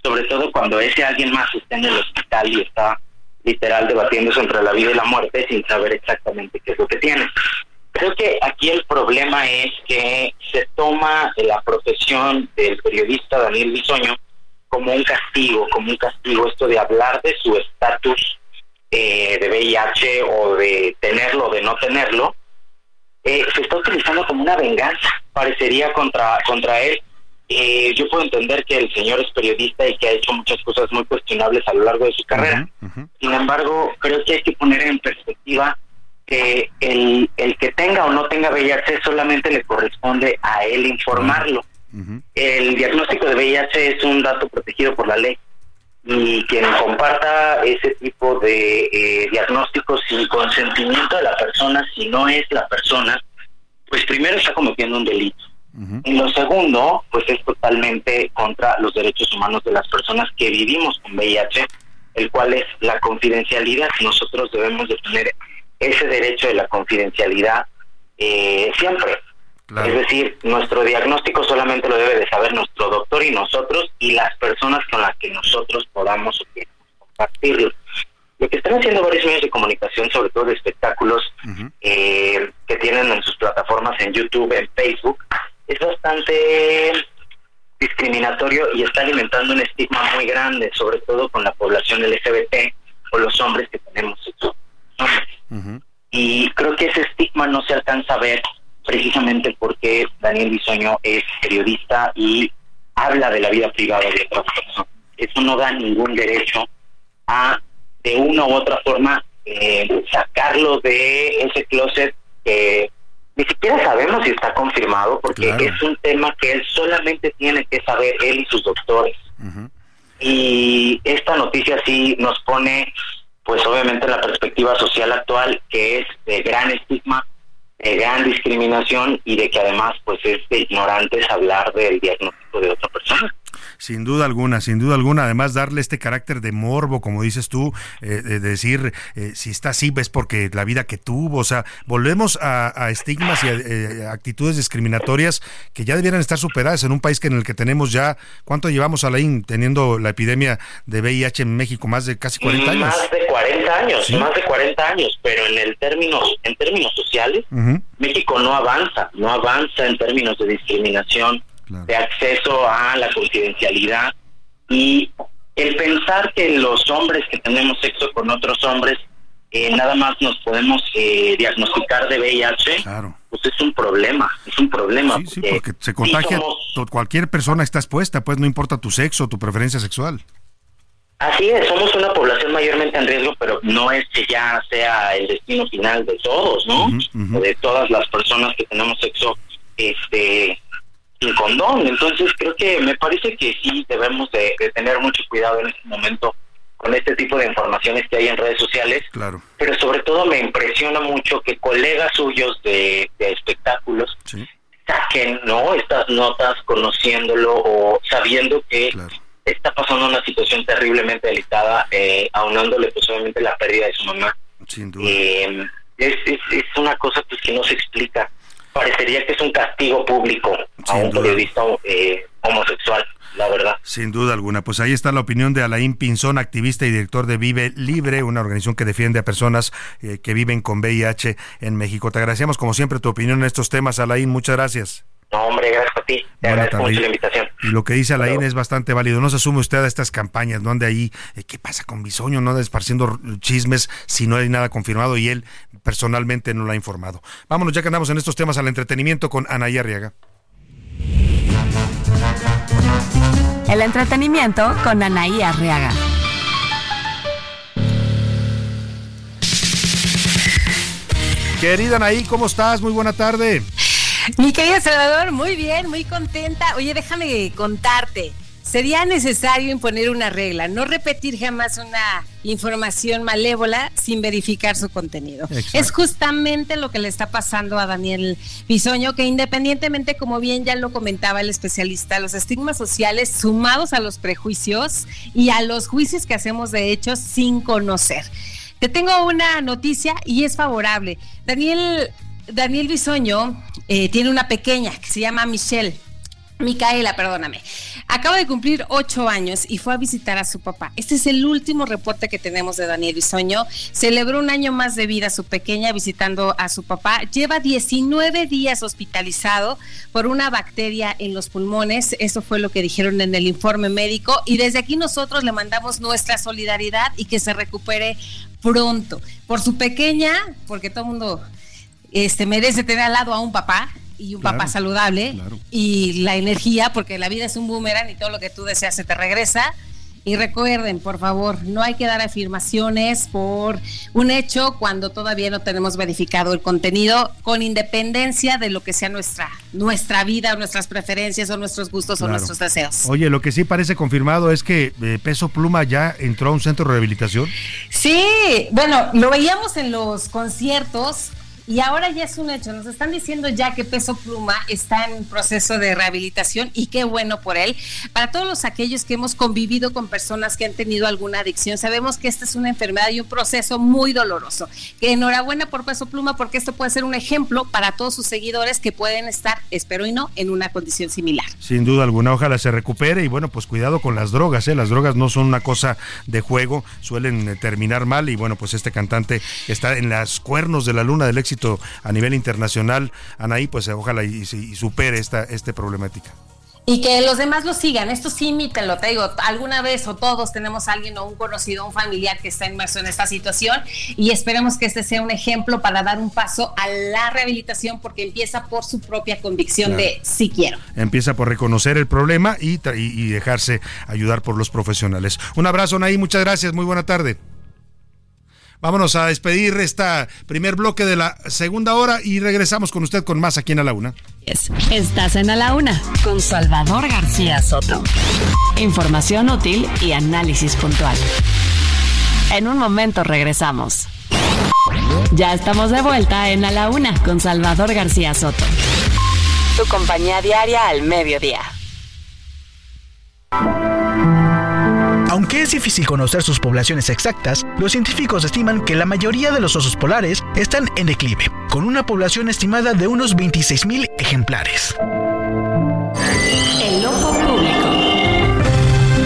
[SPEAKER 25] sobre todo cuando ese alguien más está en el hospital y está literal debatiéndose entre la vida y la muerte sin saber exactamente qué es lo que tiene. Creo que aquí el problema es que se toma la profesión del periodista Daniel Bisoño como un castigo, como un castigo esto de hablar de su estatus eh, de VIH o de tenerlo o de no tenerlo, eh, se está utilizando como una venganza, parecería contra, contra él. Eh, yo puedo entender que el señor es periodista y que ha hecho muchas cosas muy cuestionables a lo largo de su carrera. Sin embargo, creo que hay que poner en perspectiva que el, el que tenga o no tenga VIH solamente le corresponde a él informarlo. El diagnóstico de VIH es un dato protegido por la ley y quien comparta ese tipo de eh, diagnósticos sin consentimiento de la persona, si no es la persona, pues primero está cometiendo un delito. Y lo segundo, pues es totalmente contra los derechos humanos de las personas que vivimos con VIH, el cual es la confidencialidad. Nosotros debemos de tener ese derecho de la confidencialidad eh, siempre. Es decir, nuestro diagnóstico solamente lo debe de saber nuestro doctor y nosotros y las personas con las que nosotros podamos compartirlo. Lo que están haciendo varios medios de comunicación, sobre todo de espectáculos, eh, que tienen en sus plataformas en YouTube, en Facebook, es bastante discriminatorio y está alimentando un estigma muy grande, sobre todo con la población LGBT o los hombres que tenemos sexo. Y creo que ese estigma no se alcanza a ver precisamente porque Daniel Bisoño es periodista y habla de la vida privada de otras personas. Eso no da ningún derecho a, de una u otra forma, eh, sacarlo de ese closet que ni siquiera sabemos si está confirmado, porque es un tema que él solamente tiene que saber, él y sus doctores. Y esta noticia sí nos pone, pues obviamente, en la perspectiva social actual, que es de gran estigma, de gran discriminación y de que además, pues es de ignorantes hablar del diagnóstico de otra persona.
[SPEAKER 8] Sin duda alguna, sin duda alguna. Además, darle este carácter de morbo, como dices tú, eh, de decir eh, si está así, ves porque la vida que tuvo. O sea, volvemos a, estigmas y a, eh, actitudes discriminatorias que ya debieran estar superadas en un país que en el que tenemos ya, ¿cuánto llevamos, Alain, teniendo la epidemia de VIH en México? Más de casi 40 años.
[SPEAKER 25] Más de 40 años, más de 40 años, pero en el términos, en términos sociales, México no avanza, no avanza en términos de discriminación de acceso a la confidencialidad y el pensar que los hombres que tenemos sexo con otros hombres eh, nada más nos podemos eh, diagnosticar de VIH, pues es un problema, es un problema.
[SPEAKER 8] Sí, porque, se contagia, cualquier persona está expuesta, pues no importa tu sexo, tu preferencia sexual.
[SPEAKER 25] Así es, somos una población mayormente en riesgo, pero no es que ya sea el destino final de todos, ¿no? O de todas las personas que tenemos sexo este sin condón. Entonces creo que me parece que sí debemos de, tener mucho cuidado en este momento con este tipo de informaciones que hay en redes sociales.
[SPEAKER 8] Claro.
[SPEAKER 25] Pero sobre todo me impresiona mucho que colegas suyos de, espectáculos saquen no estas notas conociéndolo o sabiendo que está pasando una situación terriblemente delicada, eh, aunándole pues obviamente la pérdida de su mamá.
[SPEAKER 8] Sin duda.
[SPEAKER 25] Eh, es, es, es, una cosa pues que no se explica parecería que es un castigo público a un periodista eh, homosexual, la verdad.
[SPEAKER 8] Sin duda alguna. Pues ahí está la opinión de Alain Pinzón, activista y director de Vive Libre, una organización que defiende a personas eh, que viven con VIH en México. Te agradecemos como siempre tu opinión en estos temas, Alain. Muchas gracias.
[SPEAKER 25] No, hombre, gracias a ti. Te agradezco mucho la invitación.
[SPEAKER 8] Y lo que dice Alain es bastante válido. No se asume usted a estas campañas, no ande ahí, eh, ¿qué pasa con Bisoño? No ande esparciendo chismes si no hay nada confirmado y él personalmente no lo ha informado. Vámonos, ya que andamos en estos temas, al entretenimiento con Anaí Arriaga.
[SPEAKER 2] El entretenimiento con Anaí Arriaga.
[SPEAKER 8] Querida Anaí, ¿cómo estás? Muy buena tarde.
[SPEAKER 26] Mi querida Salvador, muy bien, muy contenta. Oye, déjame contarte. Sería necesario imponer una regla, no repetir jamás una información malévola sin verificar su contenido. Es justamente lo que le está pasando a Daniel Bisoño, que independientemente, como bien ya lo comentaba el especialista, los estigmas sociales sumados a los prejuicios y a los juicios que hacemos de hechos sin conocer. Te tengo una noticia y es favorable. Daniel Daniel Bisoño eh, tiene una pequeña que se llama Michelle. Micaela, perdóname. Acaba de cumplir ocho años y fue a visitar a su papá. Este es el último reporte que tenemos de Daniel Bisoño. Celebró un año más de vida su pequeña visitando a su papá. Lleva 19 días hospitalizado por una bacteria en los pulmones. Eso fue lo que dijeron en el informe médico. Y desde aquí nosotros le mandamos nuestra solidaridad y que se recupere pronto. Por su pequeña, porque todo el mundo este, merece tener al lado a un papá y un papá saludable y la energía, porque la vida es un boomerang y todo lo que tú deseas se te regresa. Y recuerden, por favor, no hay que dar afirmaciones por un hecho cuando todavía no tenemos verificado el contenido, con independencia de lo que sea nuestra, nuestra vida, nuestras preferencias o nuestros gustos o nuestros deseos.
[SPEAKER 8] Oye, lo que sí parece confirmado es que eh, Peso Pluma ya entró a un centro de rehabilitación.
[SPEAKER 26] Sí, bueno, lo veíamos en los conciertos y ahora ya es un hecho. Nos están diciendo ya que Peso Pluma está en proceso de rehabilitación y qué bueno por él. Para todos los aquellos que hemos convivido con personas que han tenido alguna adicción, sabemos que esta es una enfermedad y un proceso muy doloroso. Que enhorabuena por Peso Pluma porque esto puede ser un ejemplo para todos sus seguidores que pueden estar, espero y no, en una condición similar.
[SPEAKER 8] Sin duda alguna, ojalá se recupere y bueno, pues cuidado con las drogas, ¿eh? las drogas no son una cosa de juego, suelen eh, terminar mal y bueno, pues este cantante está en las cuernos de la luna del éxito a nivel internacional, Anaí, pues ojalá y, supere esta, esta problemática.
[SPEAKER 26] Y que los demás lo sigan, esto sí imítenlo, te digo, alguna vez o todos tenemos a alguien o un conocido, un familiar que está inmerso en esta situación y esperemos que este sea un ejemplo para dar un paso a la rehabilitación porque empieza por su propia convicción de sí quiero.
[SPEAKER 8] Empieza por reconocer el problema y, y, dejarse ayudar por los profesionales. Un abrazo, Anaí, muchas gracias, muy buena tarde. Vámonos a despedir esta primer bloque de la segunda hora y regresamos con usted con más aquí en A la Una.
[SPEAKER 2] Estás en A la Una con Salvador García Soto. Información útil y análisis puntual. En un momento regresamos. Ya estamos de vuelta en A la Una con Salvador García Soto. Tu compañía diaria al mediodía.
[SPEAKER 15] Aunque es difícil conocer sus poblaciones exactas, los científicos estiman que la mayoría de los osos polares están en declive, con una población estimada de unos 26.000 ejemplares.
[SPEAKER 2] El ojo público.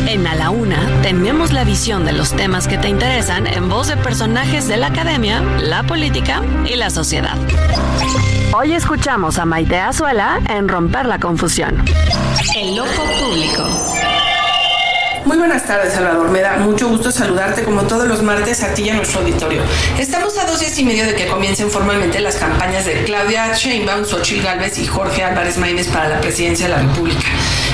[SPEAKER 2] En A la Una tenemos la visión de los temas que te interesan en voz de personajes de la academia, la política y la sociedad. Hoy escuchamos a Maite Azuela en Romper la Confusión. El ojo público.
[SPEAKER 27] Muy buenas tardes, Salvador. Me da mucho gusto saludarte como todos los martes a ti y a nuestro auditorio. Estamos a dos días y medio de que comiencen formalmente las campañas de Claudia Sheinbaum, Xochitl Gálvez y Jorge Álvarez Maínez para la presidencia de la República.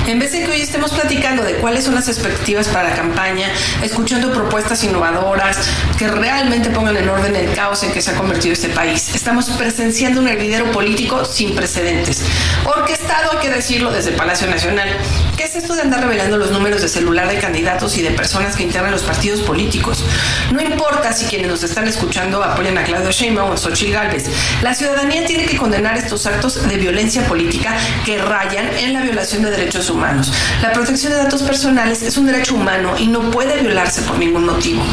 [SPEAKER 27] En vez de que hoy estemos platicando de cuáles son las expectativas para la campaña, escuchando propuestas innovadoras que realmente pongan en orden el caos en que se ha convertido este país, estamos presenciando un hervidero político sin precedentes, orquestado, hay que decirlo, desde el Palacio Nacional. ¿Qué es esto de andar revelando los números de celular de candidatos y de personas que integran los partidos políticos. No importa si quienes nos están escuchando apoyan a Claudio Sheinbaum o Xochitl Gálvez. La ciudadanía tiene que condenar estos actos de violencia política que rayan en la violación de derechos humanos. La protección de datos personales es un derecho humano y no puede violarse por ningún motivo.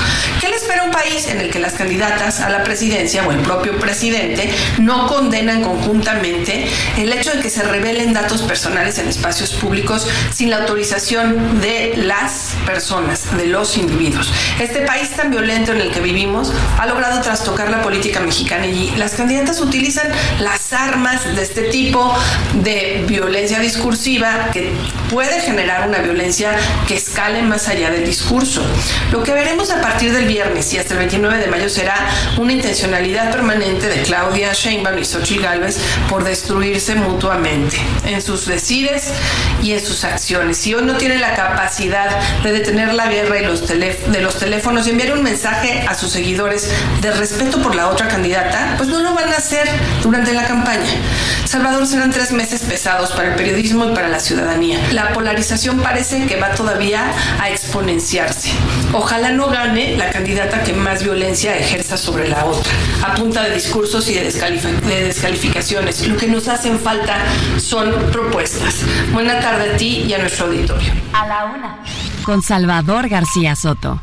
[SPEAKER 27] ¿Qué le espera a un país en el que las candidatas a la presidencia o el propio presidente no condenan conjuntamente el hecho de que se revelen datos personales en espacios públicos sin la autorización de las personas, de los individuos. Este país tan violento en el que vivimos ha logrado trastocar la política mexicana y las candidatas utilizan las armas de este tipo de violencia discursiva que puede generar una violencia que escale más allá del discurso. Lo que veremos a partir del viernes y hasta el 29 de mayo será una intencionalidad permanente de Claudia Sheinbaum y Xochitl Gálvez por destruirse mutuamente en sus decires y en sus acciones. Si hoy no tienen la capacidad de detener la guerra y los de los teléfonos y enviar un mensaje a sus seguidores de respeto por la otra candidata, pues no lo van a hacer durante la campaña. Salvador serán tres meses pesados para el periodismo y para la ciudadanía. La polarización parece que va todavía a exponenciarse. Ojalá no gane la candidata que más violencia ejerza sobre la otra, a punta de discursos y de, de descalificaciones. Lo que nos hacen falta son propuestas. Buena tarde a ti y a nuestro auditorio.
[SPEAKER 2] A la una con Salvador García Soto.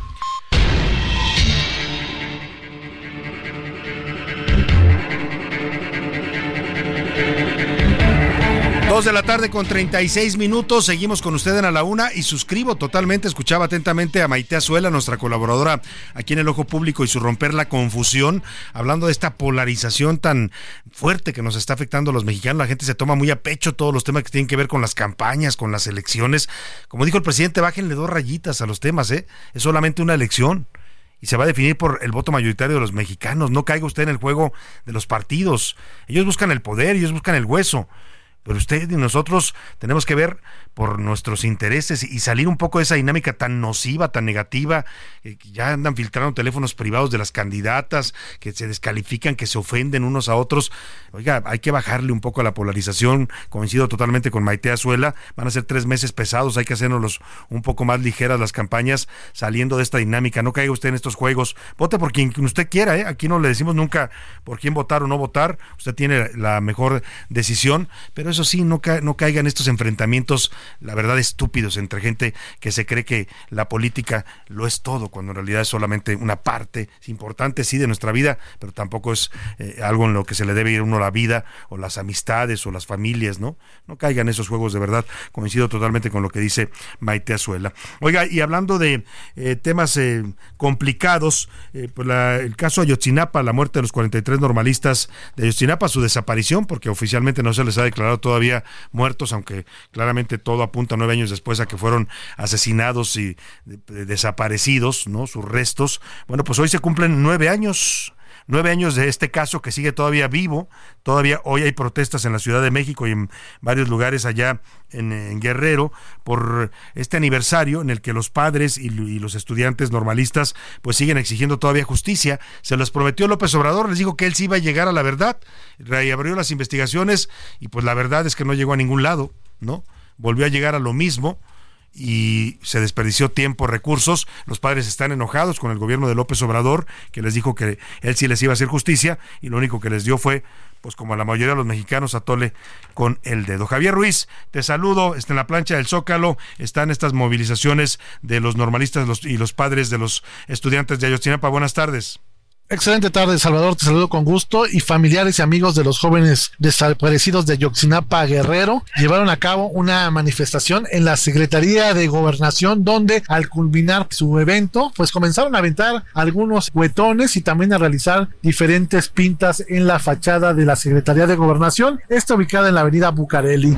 [SPEAKER 8] De la tarde con 36 minutos. Seguimos con usted en A la Una y suscribo totalmente. Escuchaba atentamente a Maite Azuela, nuestra colaboradora aquí en el Ojo Público y su romper la confusión, hablando de esta polarización tan fuerte que nos está afectando a los mexicanos. La gente se toma muy a pecho todos los temas que tienen que ver con las campañas, con las elecciones. Como dijo el presidente, bájenle dos rayitas a los temas, ¿eh? Es solamente una elección y se va a definir por el voto mayoritario de los mexicanos. No caiga usted en el juego de los partidos. Ellos buscan el poder, ellos buscan el hueso pero usted y nosotros tenemos que ver por nuestros intereses y salir un poco de esa dinámica tan nociva, tan negativa, eh, que ya andan filtrando teléfonos privados de las candidatas, que se descalifican, que se ofenden unos a otros. Oiga, hay que bajarle un poco a la polarización, coincido totalmente con Maite Azuela, van a ser tres meses pesados, hay que hacernos un poco más ligeras las campañas saliendo de esta dinámica, no caiga usted en estos juegos, vote por quien usted quiera, ¿eh? aquí no le decimos nunca por quién votar o no votar, usted tiene la mejor decisión, pero eso sí, no, no caiga en estos enfrentamientos la verdad, estúpidos entre gente que se cree que la política lo es todo, cuando en realidad es solamente una parte importante, sí, de nuestra vida, pero tampoco es eh, algo en lo que se le debe ir uno la vida o las amistades o las familias, ¿no? No caigan esos juegos de verdad. Coincido totalmente con lo que dice Maite Azuela. Oiga, y hablando de eh, temas eh, complicados, pues el caso Ayotzinapa, la muerte de los 43 normalistas de Ayotzinapa, su desaparición, porque oficialmente no se les ha declarado todavía muertos, aunque claramente todo apunta nueve años después a que fueron asesinados y desaparecidos, ¿no? Sus restos. Bueno, pues hoy se cumplen nueve años nueve años de este caso que sigue todavía vivo. Todavía hoy hay protestas en la Ciudad de México y en varios lugares allá en, Guerrero por este aniversario en el que los padres y, los estudiantes normalistas pues siguen exigiendo todavía justicia. Se los prometió López Obrador, les dijo que él sí iba a llegar a la verdad. Reabrió las investigaciones y pues la verdad es que no llegó a ningún lado, ¿no? volvió a llegar a lo mismo y se desperdició tiempo, recursos. Los padres están enojados con el gobierno de López Obrador, que les dijo que él sí les iba a hacer justicia y lo único que les dio fue, pues como a la mayoría de los mexicanos, atole con el dedo. Javier Ruiz, te saludo, está en la plancha del Zócalo, están estas movilizaciones de los normalistas y los padres de los estudiantes de Ayotzinapa. Buenas tardes.
[SPEAKER 28] Excelente tarde, Salvador. Te saludo con gusto. Y familiares y amigos de los jóvenes desaparecidos de Yoxinapa Guerrero llevaron a cabo una manifestación en la Secretaría de Gobernación, donde al culminar su evento, pues comenzaron a aventar algunos huetones y también a realizar diferentes pintas en la fachada de la Secretaría de Gobernación, esta ubicada en la avenida Bucareli.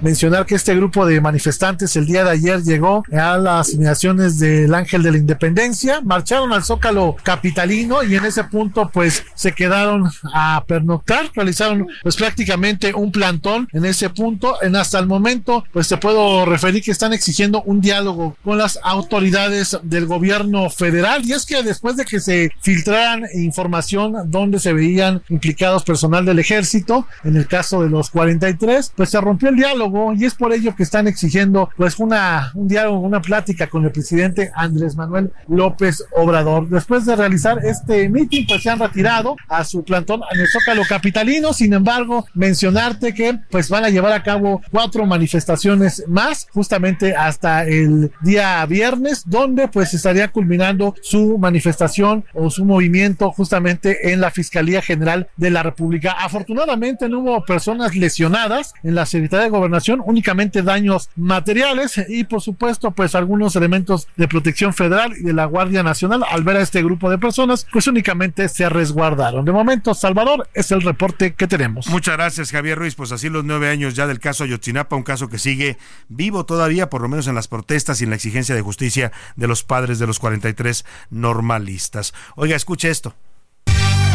[SPEAKER 28] Mencionar que este grupo de manifestantes el día de ayer llegó a las inmediaciones del Ángel de la Independencia, marcharon al Zócalo capitalino y en ese punto pues se quedaron a pernoctar, realizaron pues prácticamente un plantón en ese punto. En hasta el momento pues te puedo referir que están exigiendo un diálogo con las autoridades del gobierno federal y es que después de que se filtraran información donde se veían implicados personal del ejército, en el caso de los 43, pues se rompió el diálogo y es por ello que están exigiendo pues una, un diálogo, una plática con el presidente Andrés Manuel López Obrador. Después de realizar este meeting pues se han retirado a su plantón en el Zócalo Capitalino, sin embargo mencionarte que pues van a llevar a cabo cuatro manifestaciones más justamente hasta el día viernes donde pues estaría culminando su manifestación o su movimiento justamente en la Fiscalía General de la República. Afortunadamente no hubo personas lesionadas en la Secretaría de Gobernación únicamente daños materiales y por supuesto pues algunos elementos de protección federal y de la Guardia Nacional al ver a este grupo de personas pues únicamente se resguardaron. De momento Salvador es el reporte que tenemos.
[SPEAKER 8] Muchas gracias Javier Ruiz, pues así los nueve años ya del caso Ayotzinapa, un caso que sigue vivo todavía por lo menos en las protestas y en la exigencia de justicia de los padres de los 43 normalistas. Oiga, escuche esto.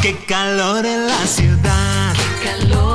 [SPEAKER 29] Qué calor en la ciudad. qué calor.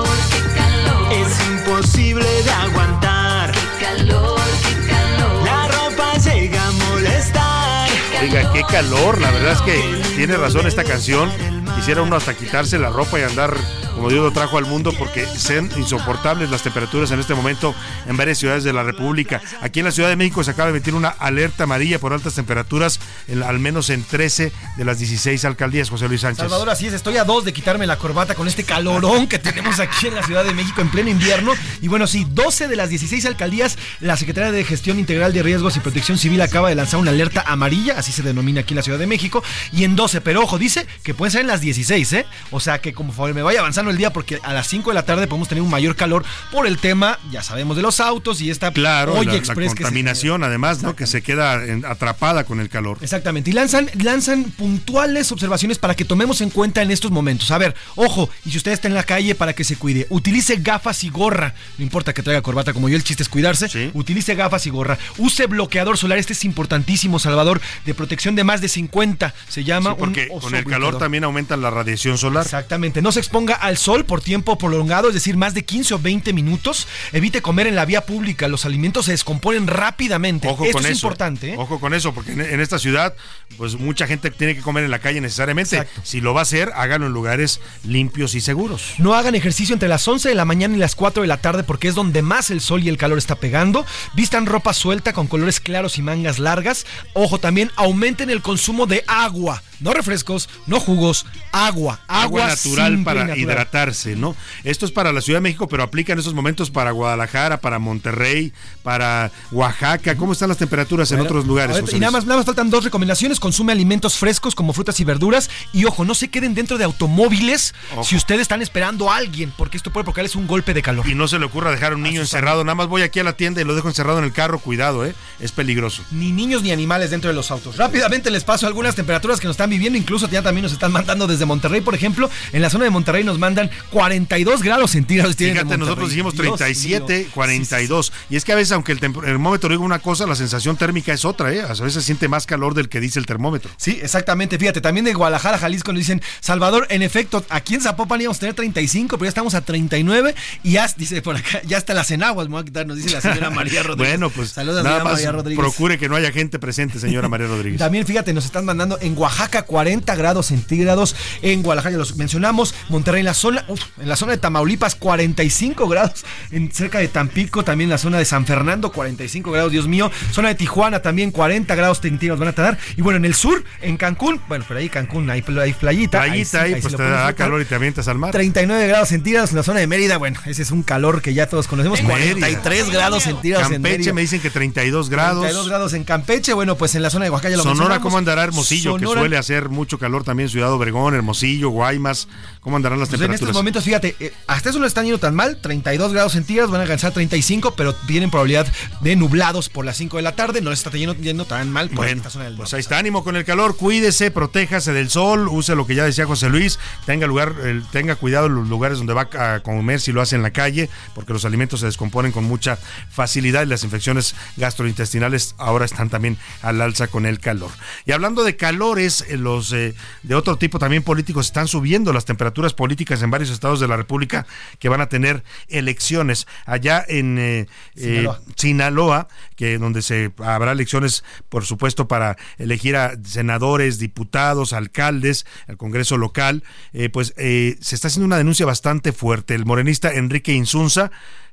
[SPEAKER 29] Imposible de aguantar. Qué calor, qué calor. La ropa llega a molestar.
[SPEAKER 8] Oiga, qué calor. La verdad es que tiene razón esta canción. Quisiera uno hasta quitarse la ropa y andar como Dios lo trajo al mundo, porque sean insoportables las temperaturas en este momento en varias ciudades de la República. Aquí en la Ciudad de México se acaba de emitir una alerta amarilla por altas temperaturas, al menos en 13 de las 16 alcaldías, José Luis Sánchez.
[SPEAKER 19] Salvador, así es, estoy a dos de quitarme la corbata con este calorón que tenemos aquí en la Ciudad de México en pleno invierno. Y bueno, sí, 12 de las 16 alcaldías, la Secretaría de Gestión Integral de Riesgos y Protección Civil acaba de lanzar una alerta amarilla, así se denomina aquí en la Ciudad de México, y en 12, pero ojo, dice que pueden ser en las 16, ¿eh? O sea que como me vaya avanzando el día porque a las 5 de la tarde podemos tener un mayor calor por el tema, ya sabemos, de los autos y esta
[SPEAKER 8] Claro,
[SPEAKER 19] olla
[SPEAKER 8] la, la
[SPEAKER 19] express que se-
[SPEAKER 8] contaminación además, ¿no? Que se queda atrapada con el calor.
[SPEAKER 19] Exactamente. Y lanzan, lanzan puntuales observaciones para que tomemos en cuenta en estos momentos. A ver, ojo, y si usted está en la calle, para que se cuide. Utilice gafas y gorra. No importa que traiga corbata como yo, el chiste es cuidarse. Utilice gafas y gorra. Use bloqueador solar. Este es importantísimo, Salvador, de protección de más de 50. Se llama
[SPEAKER 8] Sí, porque
[SPEAKER 19] un
[SPEAKER 8] con el calor también aumenta la radiación solar.
[SPEAKER 19] Exactamente. No se exponga al sol por tiempo prolongado, es decir, más de 15 o 20 minutos. Evite comer en la vía pública. Los alimentos se descomponen rápidamente.
[SPEAKER 8] Ojo
[SPEAKER 19] Esto
[SPEAKER 8] con
[SPEAKER 19] es
[SPEAKER 8] eso.
[SPEAKER 19] importante. ¿eh?
[SPEAKER 8] Ojo con eso, porque en, en esta ciudad, pues mucha gente tiene que comer en la calle necesariamente. Si lo va a hacer, hágalo en lugares limpios y seguros.
[SPEAKER 19] No hagan ejercicio entre las 11 de la mañana y las 4 de la tarde porque es donde más el sol y el calor está pegando. Vistan ropa suelta con colores claros y mangas largas. Ojo, también aumenten el consumo de agua. No refrescos, no jugos, agua. Agua,
[SPEAKER 8] Agua natural para
[SPEAKER 19] natural.
[SPEAKER 8] Hidratarse, ¿no? Esto es para la Ciudad de México, pero aplica en esos momentos para Guadalajara, para Monterrey, para Oaxaca. ¿Cómo están las temperaturas en otros lugares?
[SPEAKER 19] ahorita-
[SPEAKER 8] José
[SPEAKER 19] y nada más, nada más faltan dos recomendaciones. Consume alimentos frescos como frutas y verduras. Y ojo, no se queden dentro de automóviles si ustedes están esperando a alguien, porque esto puede provocarles un golpe de calor.
[SPEAKER 8] Y no se le ocurra dejar a un niño encerrado. Nada más voy aquí a la tienda y lo dejo encerrado en el carro. Cuidado, ¿eh? Es peligroso.
[SPEAKER 19] Ni niños ni animales dentro de los autos. Rápidamente les paso algunas temperaturas que nos están viviendo. Incluso ya también nos están mandando desde Monterrey, por ejemplo. En la zona de Monterrey nos mandan 42 grados centígrados.
[SPEAKER 8] Fíjate, nosotros dijimos
[SPEAKER 19] Dios
[SPEAKER 8] 37,
[SPEAKER 19] mío.
[SPEAKER 8] 42. Y es que a veces, aunque el termómetro diga una cosa, la sensación térmica es otra, ¿eh? A veces se siente más calor del que dice el termómetro.
[SPEAKER 19] Sí, exactamente. Fíjate, también de Guadalajara, Jalisco, nos dicen, Salvador, en efecto, aquí en Zapopan íbamos a tener 35, pero ya estamos a 39 y ya, dice por acá, ya hasta las enaguas me voy a quitar, nos dice la señora María Rodríguez.
[SPEAKER 8] bueno, pues
[SPEAKER 19] Saludos,
[SPEAKER 8] nada
[SPEAKER 19] señora
[SPEAKER 8] más
[SPEAKER 19] María Rodríguez.
[SPEAKER 8] procure que no haya gente presente, señora María Rodríguez.
[SPEAKER 19] También, fíjate, nos están mandando en Oaxaca 40 grados centígrados, en Guadalajara ya los mencionamos, Monterrey en la zona, uf, en la zona de Tamaulipas 45 grados, en cerca de Tampico, también en la zona de San Fernando 45 grados, Dios mío, zona de Tijuana también 40 grados centígrados van a tener, y bueno, en el sur, en Cancún, bueno, por ahí Cancún, hay, hay playita. ahí sí,
[SPEAKER 8] Playita ahí, pues te da calor y te avientas al mar.
[SPEAKER 19] 39 grados centígrados en la zona de Mérida, bueno, ese es un calor que ya todos conocemos,
[SPEAKER 8] Mérida.
[SPEAKER 19] 43 grados centígrados en
[SPEAKER 8] Campeche
[SPEAKER 19] Mérida.
[SPEAKER 8] me dicen que 32 grados.
[SPEAKER 19] 32 grados en Campeche, bueno, pues en la zona de Oaxaca ya lo
[SPEAKER 8] Sonora. ¿cómo andará Hermosillo?
[SPEAKER 19] Sonora-
[SPEAKER 8] Que suele hacer mucho calor también, Ciudad Obregón, Hermosillo, Guaymas. ¿Cómo andarán las
[SPEAKER 19] Pues en estos momentos, fíjate, eh, hasta eso no están yendo tan mal, 32 grados centígrados, van a alcanzar 35, pero tienen probabilidad de nublados por las 5 de la tarde, no les está yendo, yendo tan mal por
[SPEAKER 8] Bueno,
[SPEAKER 19] esta zona del
[SPEAKER 8] pues ahí está, ánimo con el calor, cuídese, protéjase del sol, use lo que ya decía José Luis, tenga lugar, tenga cuidado en los lugares donde va a comer si lo hace en la calle, porque los alimentos se descomponen con mucha facilidad y las infecciones gastrointestinales ahora están también al alza con el calor. Y hablando de calores, eh, los eh, de otro tipo también políticos están subiendo las temperaturas políticas en varios estados de la República que van a tener elecciones allá en eh, eh,
[SPEAKER 19] Sinaloa.
[SPEAKER 8] Que donde se habrá elecciones, por supuesto, para elegir a senadores, diputados, alcaldes, al Congreso local, eh, pues eh, se está haciendo una denuncia bastante fuerte. El morenista Enrique Insunza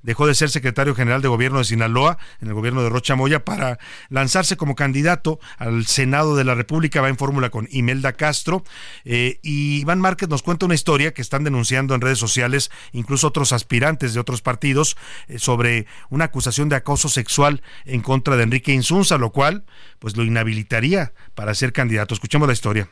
[SPEAKER 8] dejó de ser secretario general de gobierno de Sinaloa en el gobierno de Rocha Moya para lanzarse como candidato al Senado de la República. Va en fórmula con Imelda Castro. Eh, y Iván Márquez nos cuenta una historia que están denunciando en redes sociales, incluso otros aspirantes de otros partidos, eh, sobre una acusación de acoso sexual en contra de Enrique Insunza, lo cual pues lo inhabilitaría para ser candidato. Escuchemos la historia.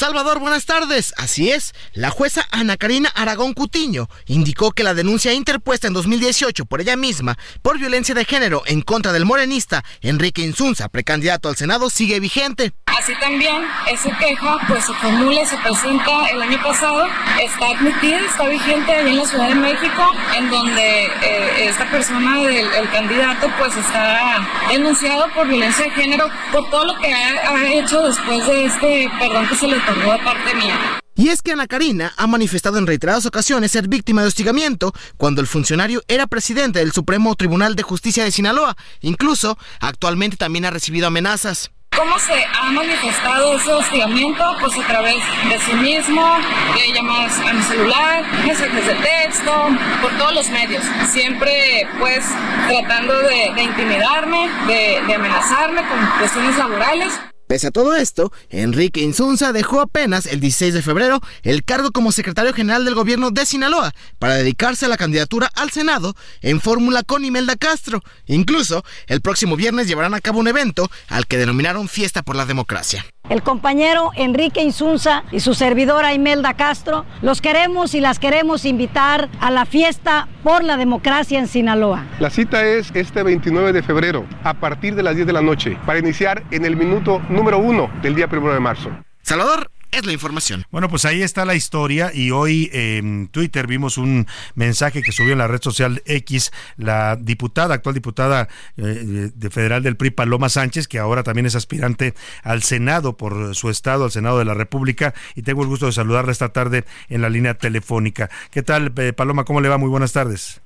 [SPEAKER 30] Salvador, buenas tardes. Así es, la jueza Ana Karina Aragón Cutiño indicó que la denuncia interpuesta en 2018 por ella misma por violencia de género en contra del morenista Enrique Insunza, precandidato al Senado, sigue vigente.
[SPEAKER 31] Así también, esa queja pues se formula y se presenta el año pasado, está admitida, está vigente allá en la Ciudad de México, en donde eh, esta persona, el candidato, pues está denunciado por violencia de género, por todo lo que ha, ha hecho después de este perdón que se le otorgó de parte mía.
[SPEAKER 30] Y es que Ana Karina ha manifestado en reiteradas ocasiones ser víctima de hostigamiento cuando el funcionario era presidente del Supremo Tribunal de Justicia de Sinaloa. Incluso, actualmente también ha recibido amenazas.
[SPEAKER 31] ¿Cómo se ha manifestado ese hostigamiento? Pues a través de sí mismo, de llamadas a mi celular, mensajes de texto, por todos los medios. Siempre pues tratando de, intimidarme, de, de amenazarme con cuestiones laborales.
[SPEAKER 30] Pese a todo esto, Enrique Insunza dejó apenas el 16 de febrero el cargo como secretario general del gobierno de Sinaloa para dedicarse a la candidatura al Senado en fórmula con Imelda Castro. Incluso, el próximo viernes llevarán a cabo un evento al que denominaron Fiesta por la Democracia.
[SPEAKER 32] El compañero Enrique Insunza y su servidora Imelda Castro, los queremos y las queremos invitar a la fiesta por la democracia en Sinaloa.
[SPEAKER 33] La cita es este 29 de febrero, a partir de las 10 de la noche, para iniciar en el minuto número uno del día primero de marzo.
[SPEAKER 30] Salvador, es la información.
[SPEAKER 8] Bueno, pues ahí está la historia y hoy en Twitter vimos un mensaje que subió en la red social X la diputada, actual diputada eh, de federal del PRI, Paloma Sánchez, que ahora también es aspirante al Senado por su estado, al Senado de la República, y tengo el gusto de saludarla esta tarde en la línea telefónica. ¿Qué tal, eh, Paloma? ¿Cómo le va? Muy buenas tardes.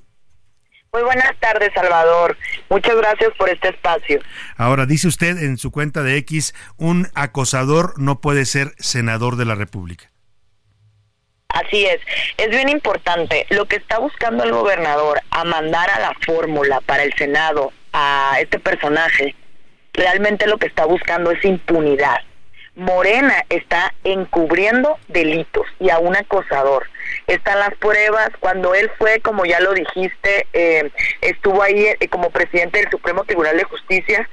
[SPEAKER 34] Muy buenas tardes, Salvador. Muchas gracias por este espacio.
[SPEAKER 8] Ahora, dice usted en su cuenta de X, un acosador no puede ser senador de la República.
[SPEAKER 34] Así es, es bien importante. Lo que está buscando el gobernador a mandar a la fórmula para el Senado a este personaje, realmente lo que está buscando es impunidad. Morena está encubriendo delitos y a un acosador. Están las pruebas, cuando él fue, como ya lo dijiste, eh, estuvo ahí eh, como presidente del Supremo Tribunal de Justicia,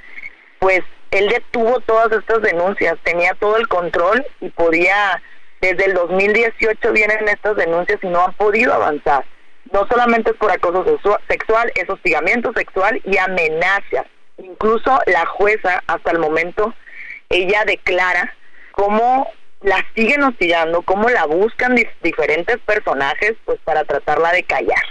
[SPEAKER 34] pues él detuvo todas estas denuncias, tenía todo el control y podía, desde el 2018 vienen estas denuncias y no han podido avanzar. No solamente es por acoso sexual, es hostigamiento sexual y amenazas. Incluso la jueza hasta el momento ella declara cómo la siguen hostigando, cómo la buscan diferentes personajes pues para tratarla de callar.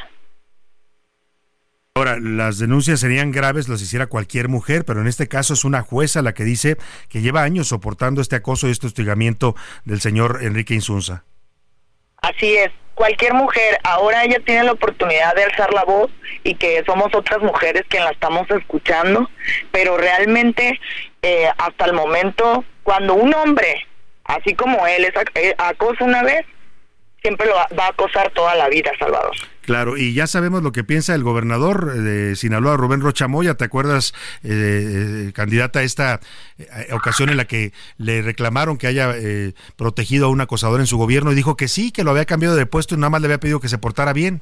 [SPEAKER 8] Ahora, las denuncias serían graves, las hiciera cualquier mujer, pero en este caso es una jueza la que dice que lleva años soportando este acoso y este hostigamiento del señor Enrique Insunza.
[SPEAKER 34] Así es, cualquier mujer, ahora ella tiene la oportunidad de alzar la voz y que somos otras mujeres que la estamos escuchando, pero realmente eh, hasta el momento, cuando un hombre, así como él, es eh, acosa una vez, siempre lo va, a acosar toda la vida, Salvador.
[SPEAKER 8] Claro, y ya sabemos lo que piensa el gobernador de Sinaloa, Rubén Rochamoya, ¿te acuerdas, eh, candidata, a esta ocasión en la que le reclamaron que haya protegido a un acosador en su gobierno y dijo que sí, que lo había cambiado de puesto y nada más le había pedido que se portara bien?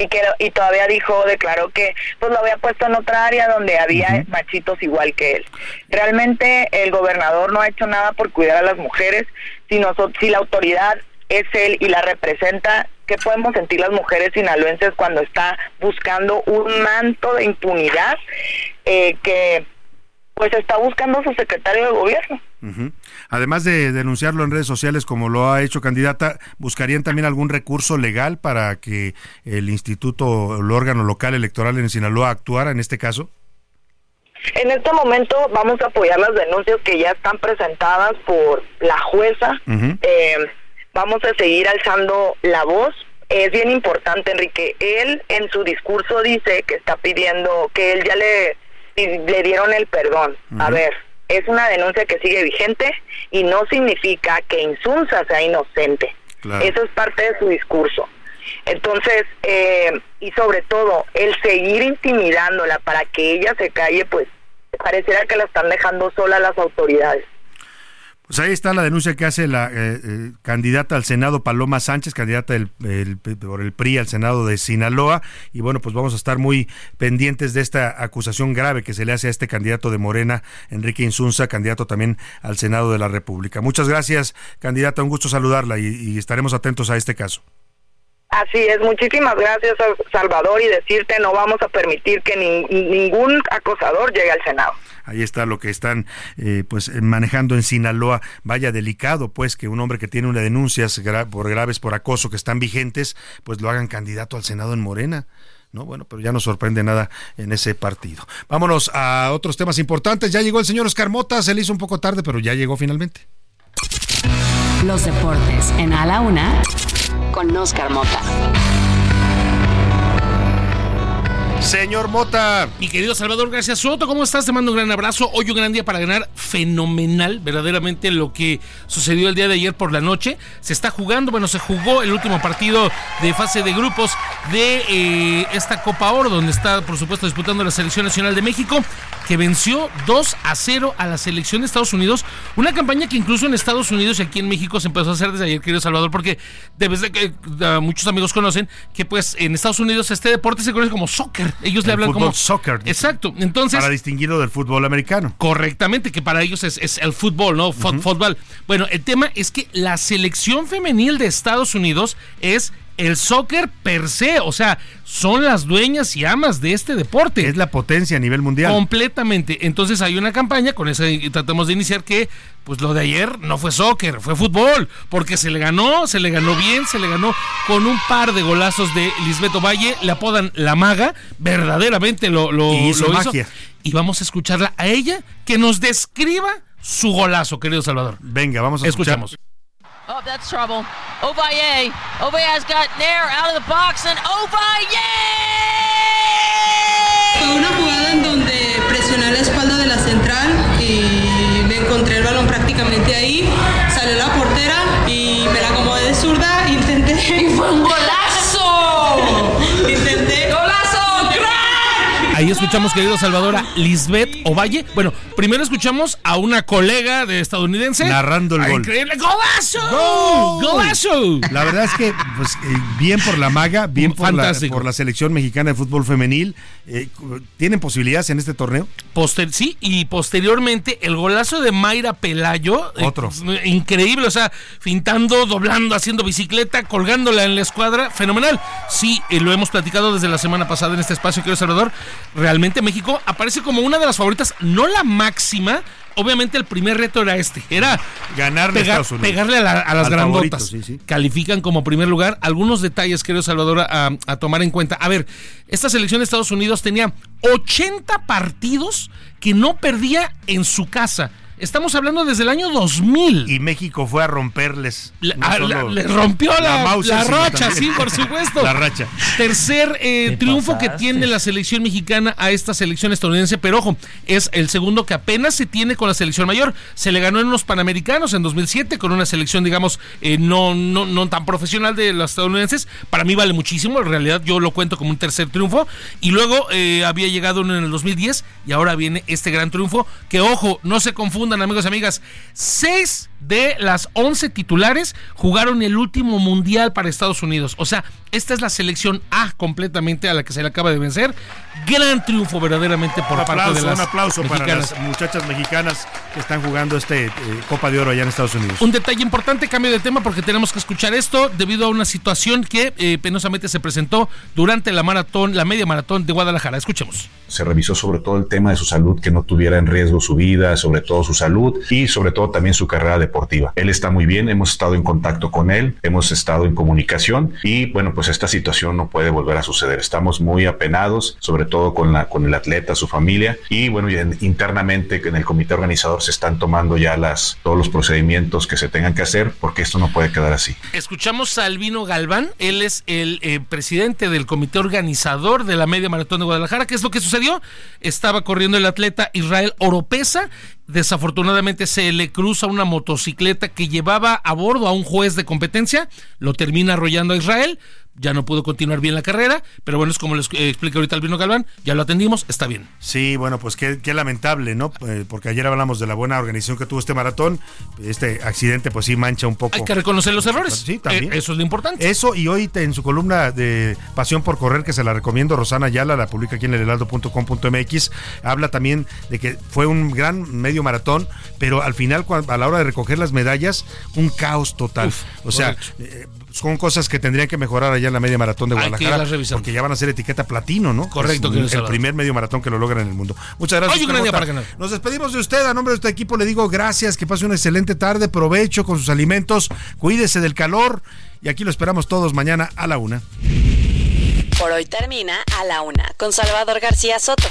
[SPEAKER 34] Y que y todavía dijo declaró que pues lo había puesto en otra área donde había machitos igual que él. Realmente el gobernador no ha hecho nada por cuidar a las mujeres. Si nosotros si la autoridad es él y la representa qué podemos sentir las mujeres sinaloenses cuando está buscando un manto de impunidad eh, que pues está buscando su secretario de gobierno
[SPEAKER 8] Además de denunciarlo en redes sociales como lo ha hecho candidata, ¿buscarían también algún recurso legal para que el instituto el órgano local electoral en Sinaloa actuara en este caso?
[SPEAKER 34] En este momento vamos a apoyar las denuncias que ya están presentadas por la jueza. Eh, vamos a seguir alzando la voz. Es bien importante, Enrique. Él en su discurso dice que está pidiendo que él ya le, le dieron el perdón. A ver, es una denuncia que sigue vigente y no significa que Insunza sea inocente. Eso es parte de su discurso. Entonces, eh, y sobre todo, el seguir intimidándola para que ella se calle, pues pareciera que la están dejando sola las autoridades.
[SPEAKER 8] Pues ahí está la denuncia que hace la eh, eh, candidata al Senado Paloma Sánchez, candidata por el PRI al Senado de Sinaloa. Y bueno, pues vamos a estar muy pendientes de esta acusación grave que se le hace a este candidato de Morena, Enrique Insunza, candidato también al Senado de la República. Muchas gracias, candidata. Un gusto saludarla y, estaremos atentos a este caso.
[SPEAKER 34] Así es, muchísimas gracias Salvador y decirte no vamos a permitir que ningún acosador llegue al Senado.
[SPEAKER 8] Ahí está lo que están eh, pues eh, manejando en Sinaloa. Vaya delicado pues que un hombre que tiene una denuncias por graves por acoso que están vigentes, pues lo hagan candidato al Senado en Morena. No, bueno, pero ya no sorprende nada en ese partido. Vámonos a otros temas importantes. Ya llegó el señor Oscar Mota, se le hizo un poco tarde, pero ya llegó finalmente.
[SPEAKER 2] Los deportes en A la Una con Oscar Mota.
[SPEAKER 8] Señor Mota.
[SPEAKER 19] Mi querido Salvador García Soto, ¿cómo estás? Te mando un gran abrazo. Hoy un gran día para ganar. Fenomenal, verdaderamente lo que sucedió el día de ayer por la noche. Se está jugando, bueno, se jugó el último partido de fase de grupos de eh, esta Copa Oro, donde está, por supuesto, disputando la Selección Nacional de México, que venció 2 a 0 a la selección de Estados Unidos. Una campaña que incluso en Estados Unidos y aquí en México se empezó a hacer desde ayer, querido Salvador, porque debes de que muchos amigos conocen que pues en Estados Unidos este deporte se conoce como soccer
[SPEAKER 35] soccer. Ellos le
[SPEAKER 8] El
[SPEAKER 35] hablan
[SPEAKER 8] fútbol
[SPEAKER 35] como
[SPEAKER 8] soccer.
[SPEAKER 35] Exacto. Entonces
[SPEAKER 8] Para distinguirlo del fútbol americano.
[SPEAKER 35] Correctamente, que para ellos es, es el fútbol, ¿no? Fútbol. Bueno, el tema es que la selección femenil de Estados Unidos es el soccer per se, o sea, son las dueñas y amas de este deporte.
[SPEAKER 8] Es la potencia a nivel mundial.
[SPEAKER 35] Completamente. Entonces hay una campaña, con esa y tratamos de iniciar que, pues lo de ayer no fue soccer, fue fútbol, porque se le ganó, se le ganó bien, se le ganó con un par de golazos de Lisbeto Valle, le apodan la maga, verdaderamente lo, lo,
[SPEAKER 8] Y hizo
[SPEAKER 35] lo
[SPEAKER 8] magia.
[SPEAKER 35] Y vamos a escucharla a ella que nos describa su golazo, querido Salvador.
[SPEAKER 8] Venga, vamos a
[SPEAKER 35] Escuchamos.
[SPEAKER 36] Oh, that's trouble. Ovalle. Ovaye's got Nair out of the box and Ovalle!
[SPEAKER 37] Fue una jugada en donde presioné la espalda de la central y le encontré el balón prácticamente ahí.
[SPEAKER 35] Ahí escuchamos, querido Salvador, a Lisbeth Ovalle. Bueno, primero escuchamos a una colega de estadounidense.
[SPEAKER 8] Narrando el
[SPEAKER 35] Ah,
[SPEAKER 8] gol.
[SPEAKER 35] ¡Increíble! ¡Golazo!
[SPEAKER 8] ¡Gol!
[SPEAKER 35] ¡Golazo!
[SPEAKER 8] La verdad es que, pues, eh, bien por la maga, bien por la, por la selección mexicana de fútbol femenil. Eh, ¿Tienen posibilidades en este torneo?
[SPEAKER 35] Poster- sí, y posteriormente el golazo de Mayra Pelayo. eh,
[SPEAKER 8] Otro.
[SPEAKER 35] eh, increíble, o sea, fintando, doblando, haciendo bicicleta, colgándola en la escuadra. Fenomenal. Sí, lo hemos platicado desde la semana pasada en este espacio, querido Salvador. Realmente México aparece como una de las favoritas, no la máxima. Obviamente el primer reto era este, era
[SPEAKER 8] Ganarle a
[SPEAKER 35] pegar-
[SPEAKER 8] Estados Unidos.
[SPEAKER 35] pegarle a, la- a las
[SPEAKER 8] Al
[SPEAKER 35] grandotas.
[SPEAKER 8] favorito, sí, sí.
[SPEAKER 35] Califican como primer lugar. Algunos detalles, querido Salvador, a, a tomar en cuenta. A ver, esta selección de Estados Unidos tenía 80 partidos que no perdía en su casa. Estamos hablando desde el año 2000.
[SPEAKER 8] Y México fue a romperles.
[SPEAKER 35] Le,
[SPEAKER 8] no
[SPEAKER 35] la- le rompió la, la racha,
[SPEAKER 8] también
[SPEAKER 35] sí, por supuesto.
[SPEAKER 8] La racha.
[SPEAKER 35] Tercer eh, triunfo que tiene la selección mexicana a esta selección estadounidense, pero ojo, es el segundo que apenas se tiene con la selección mayor. Se le ganó en los Panamericanos en 2007 con una selección, digamos, eh, no, no, no tan profesional de los estadounidenses. Para mí vale muchísimo, en realidad yo lo cuento como un tercer triunfo. Y luego eh, había llegado uno en el 2010 y ahora viene este gran triunfo. Que ojo, no se amigos y amigas. Seis de las 11 titulares jugaron el último mundial para Estados Unidos. O sea, esta es la selección A completamente a la que se le acaba de vencer. Gran triunfo verdaderamente por
[SPEAKER 8] Un
[SPEAKER 35] parte
[SPEAKER 8] aplauso,
[SPEAKER 35] de las
[SPEAKER 8] un aplauso para las muchachas mexicanas que están jugando este eh, Copa de Oro allá en Estados Unidos.
[SPEAKER 35] Un detalle importante, cambio de tema porque tenemos que escuchar esto debido a una situación que eh, penosamente se presentó durante la maratón, la media maratón de Guadalajara. Escuchemos.
[SPEAKER 38] Se revisó sobre todo el tema de su salud, que no tuviera en riesgo su vida, sobre todo su salud y sobre todo también su carrera deportiva. Él está muy bien, hemos estado en contacto con él, hemos estado en comunicación y bueno, pues esta situación no puede volver a suceder. Estamos muy apenados, sobre todo con, la, con el atleta, su familia y bueno, internamente en el comité organizador se están tomando ya las, todos los procedimientos que se tengan que hacer porque esto no puede quedar así.
[SPEAKER 35] Escuchamos a Albino Galván, él es el eh, presidente del comité organizador de la media maratón de Guadalajara. ¿Qué es lo que sucedió? Estaba corriendo el atleta Israel Oropesa. Desafortunadamente se le cruza una motocicleta que llevaba a bordo a un juez de competencia, lo termina arrollando a Israel, ya no pudo continuar bien la carrera, pero bueno, es como les eh, explica ahorita Albino Galván, ya lo atendimos, está bien.
[SPEAKER 8] Sí, bueno, pues qué, qué lamentable, ¿no? Eh, porque ayer hablamos de la buena organización que tuvo este maratón. Este accidente, pues sí mancha un poco.
[SPEAKER 35] Hay que reconocer los errores.
[SPEAKER 8] Sí, también.
[SPEAKER 35] Eh, eso es lo importante.
[SPEAKER 8] Eso, y hoy en su columna de Pasión por Correr, que se la recomiendo, Rosana Ayala, la publica aquí en el heraldo.com.mx, habla también de que fue un gran medio maratón, pero al final, a la hora de recoger las medallas, un caos total.
[SPEAKER 35] Uf,
[SPEAKER 8] o sea, son cosas que tendrían que mejorar allá en la media maratón de
[SPEAKER 35] Hay que
[SPEAKER 8] Guadalajara, porque ya van a ser etiqueta platino, ¿no?
[SPEAKER 35] Correcto,
[SPEAKER 8] Es
[SPEAKER 35] querido
[SPEAKER 8] el primer medio maratón que lo logran en el mundo. Muchas gracias.
[SPEAKER 35] Oye, gran para ganar.
[SPEAKER 8] Nos despedimos de usted. A nombre de este equipo le digo gracias, que pase una excelente tarde, provecho con sus alimentos, cuídese del calor y aquí lo esperamos todos mañana a la una.
[SPEAKER 2] Por hoy termina a la una con Salvador García Soto.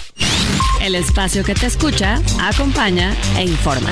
[SPEAKER 2] El espacio que te escucha, acompaña e informa.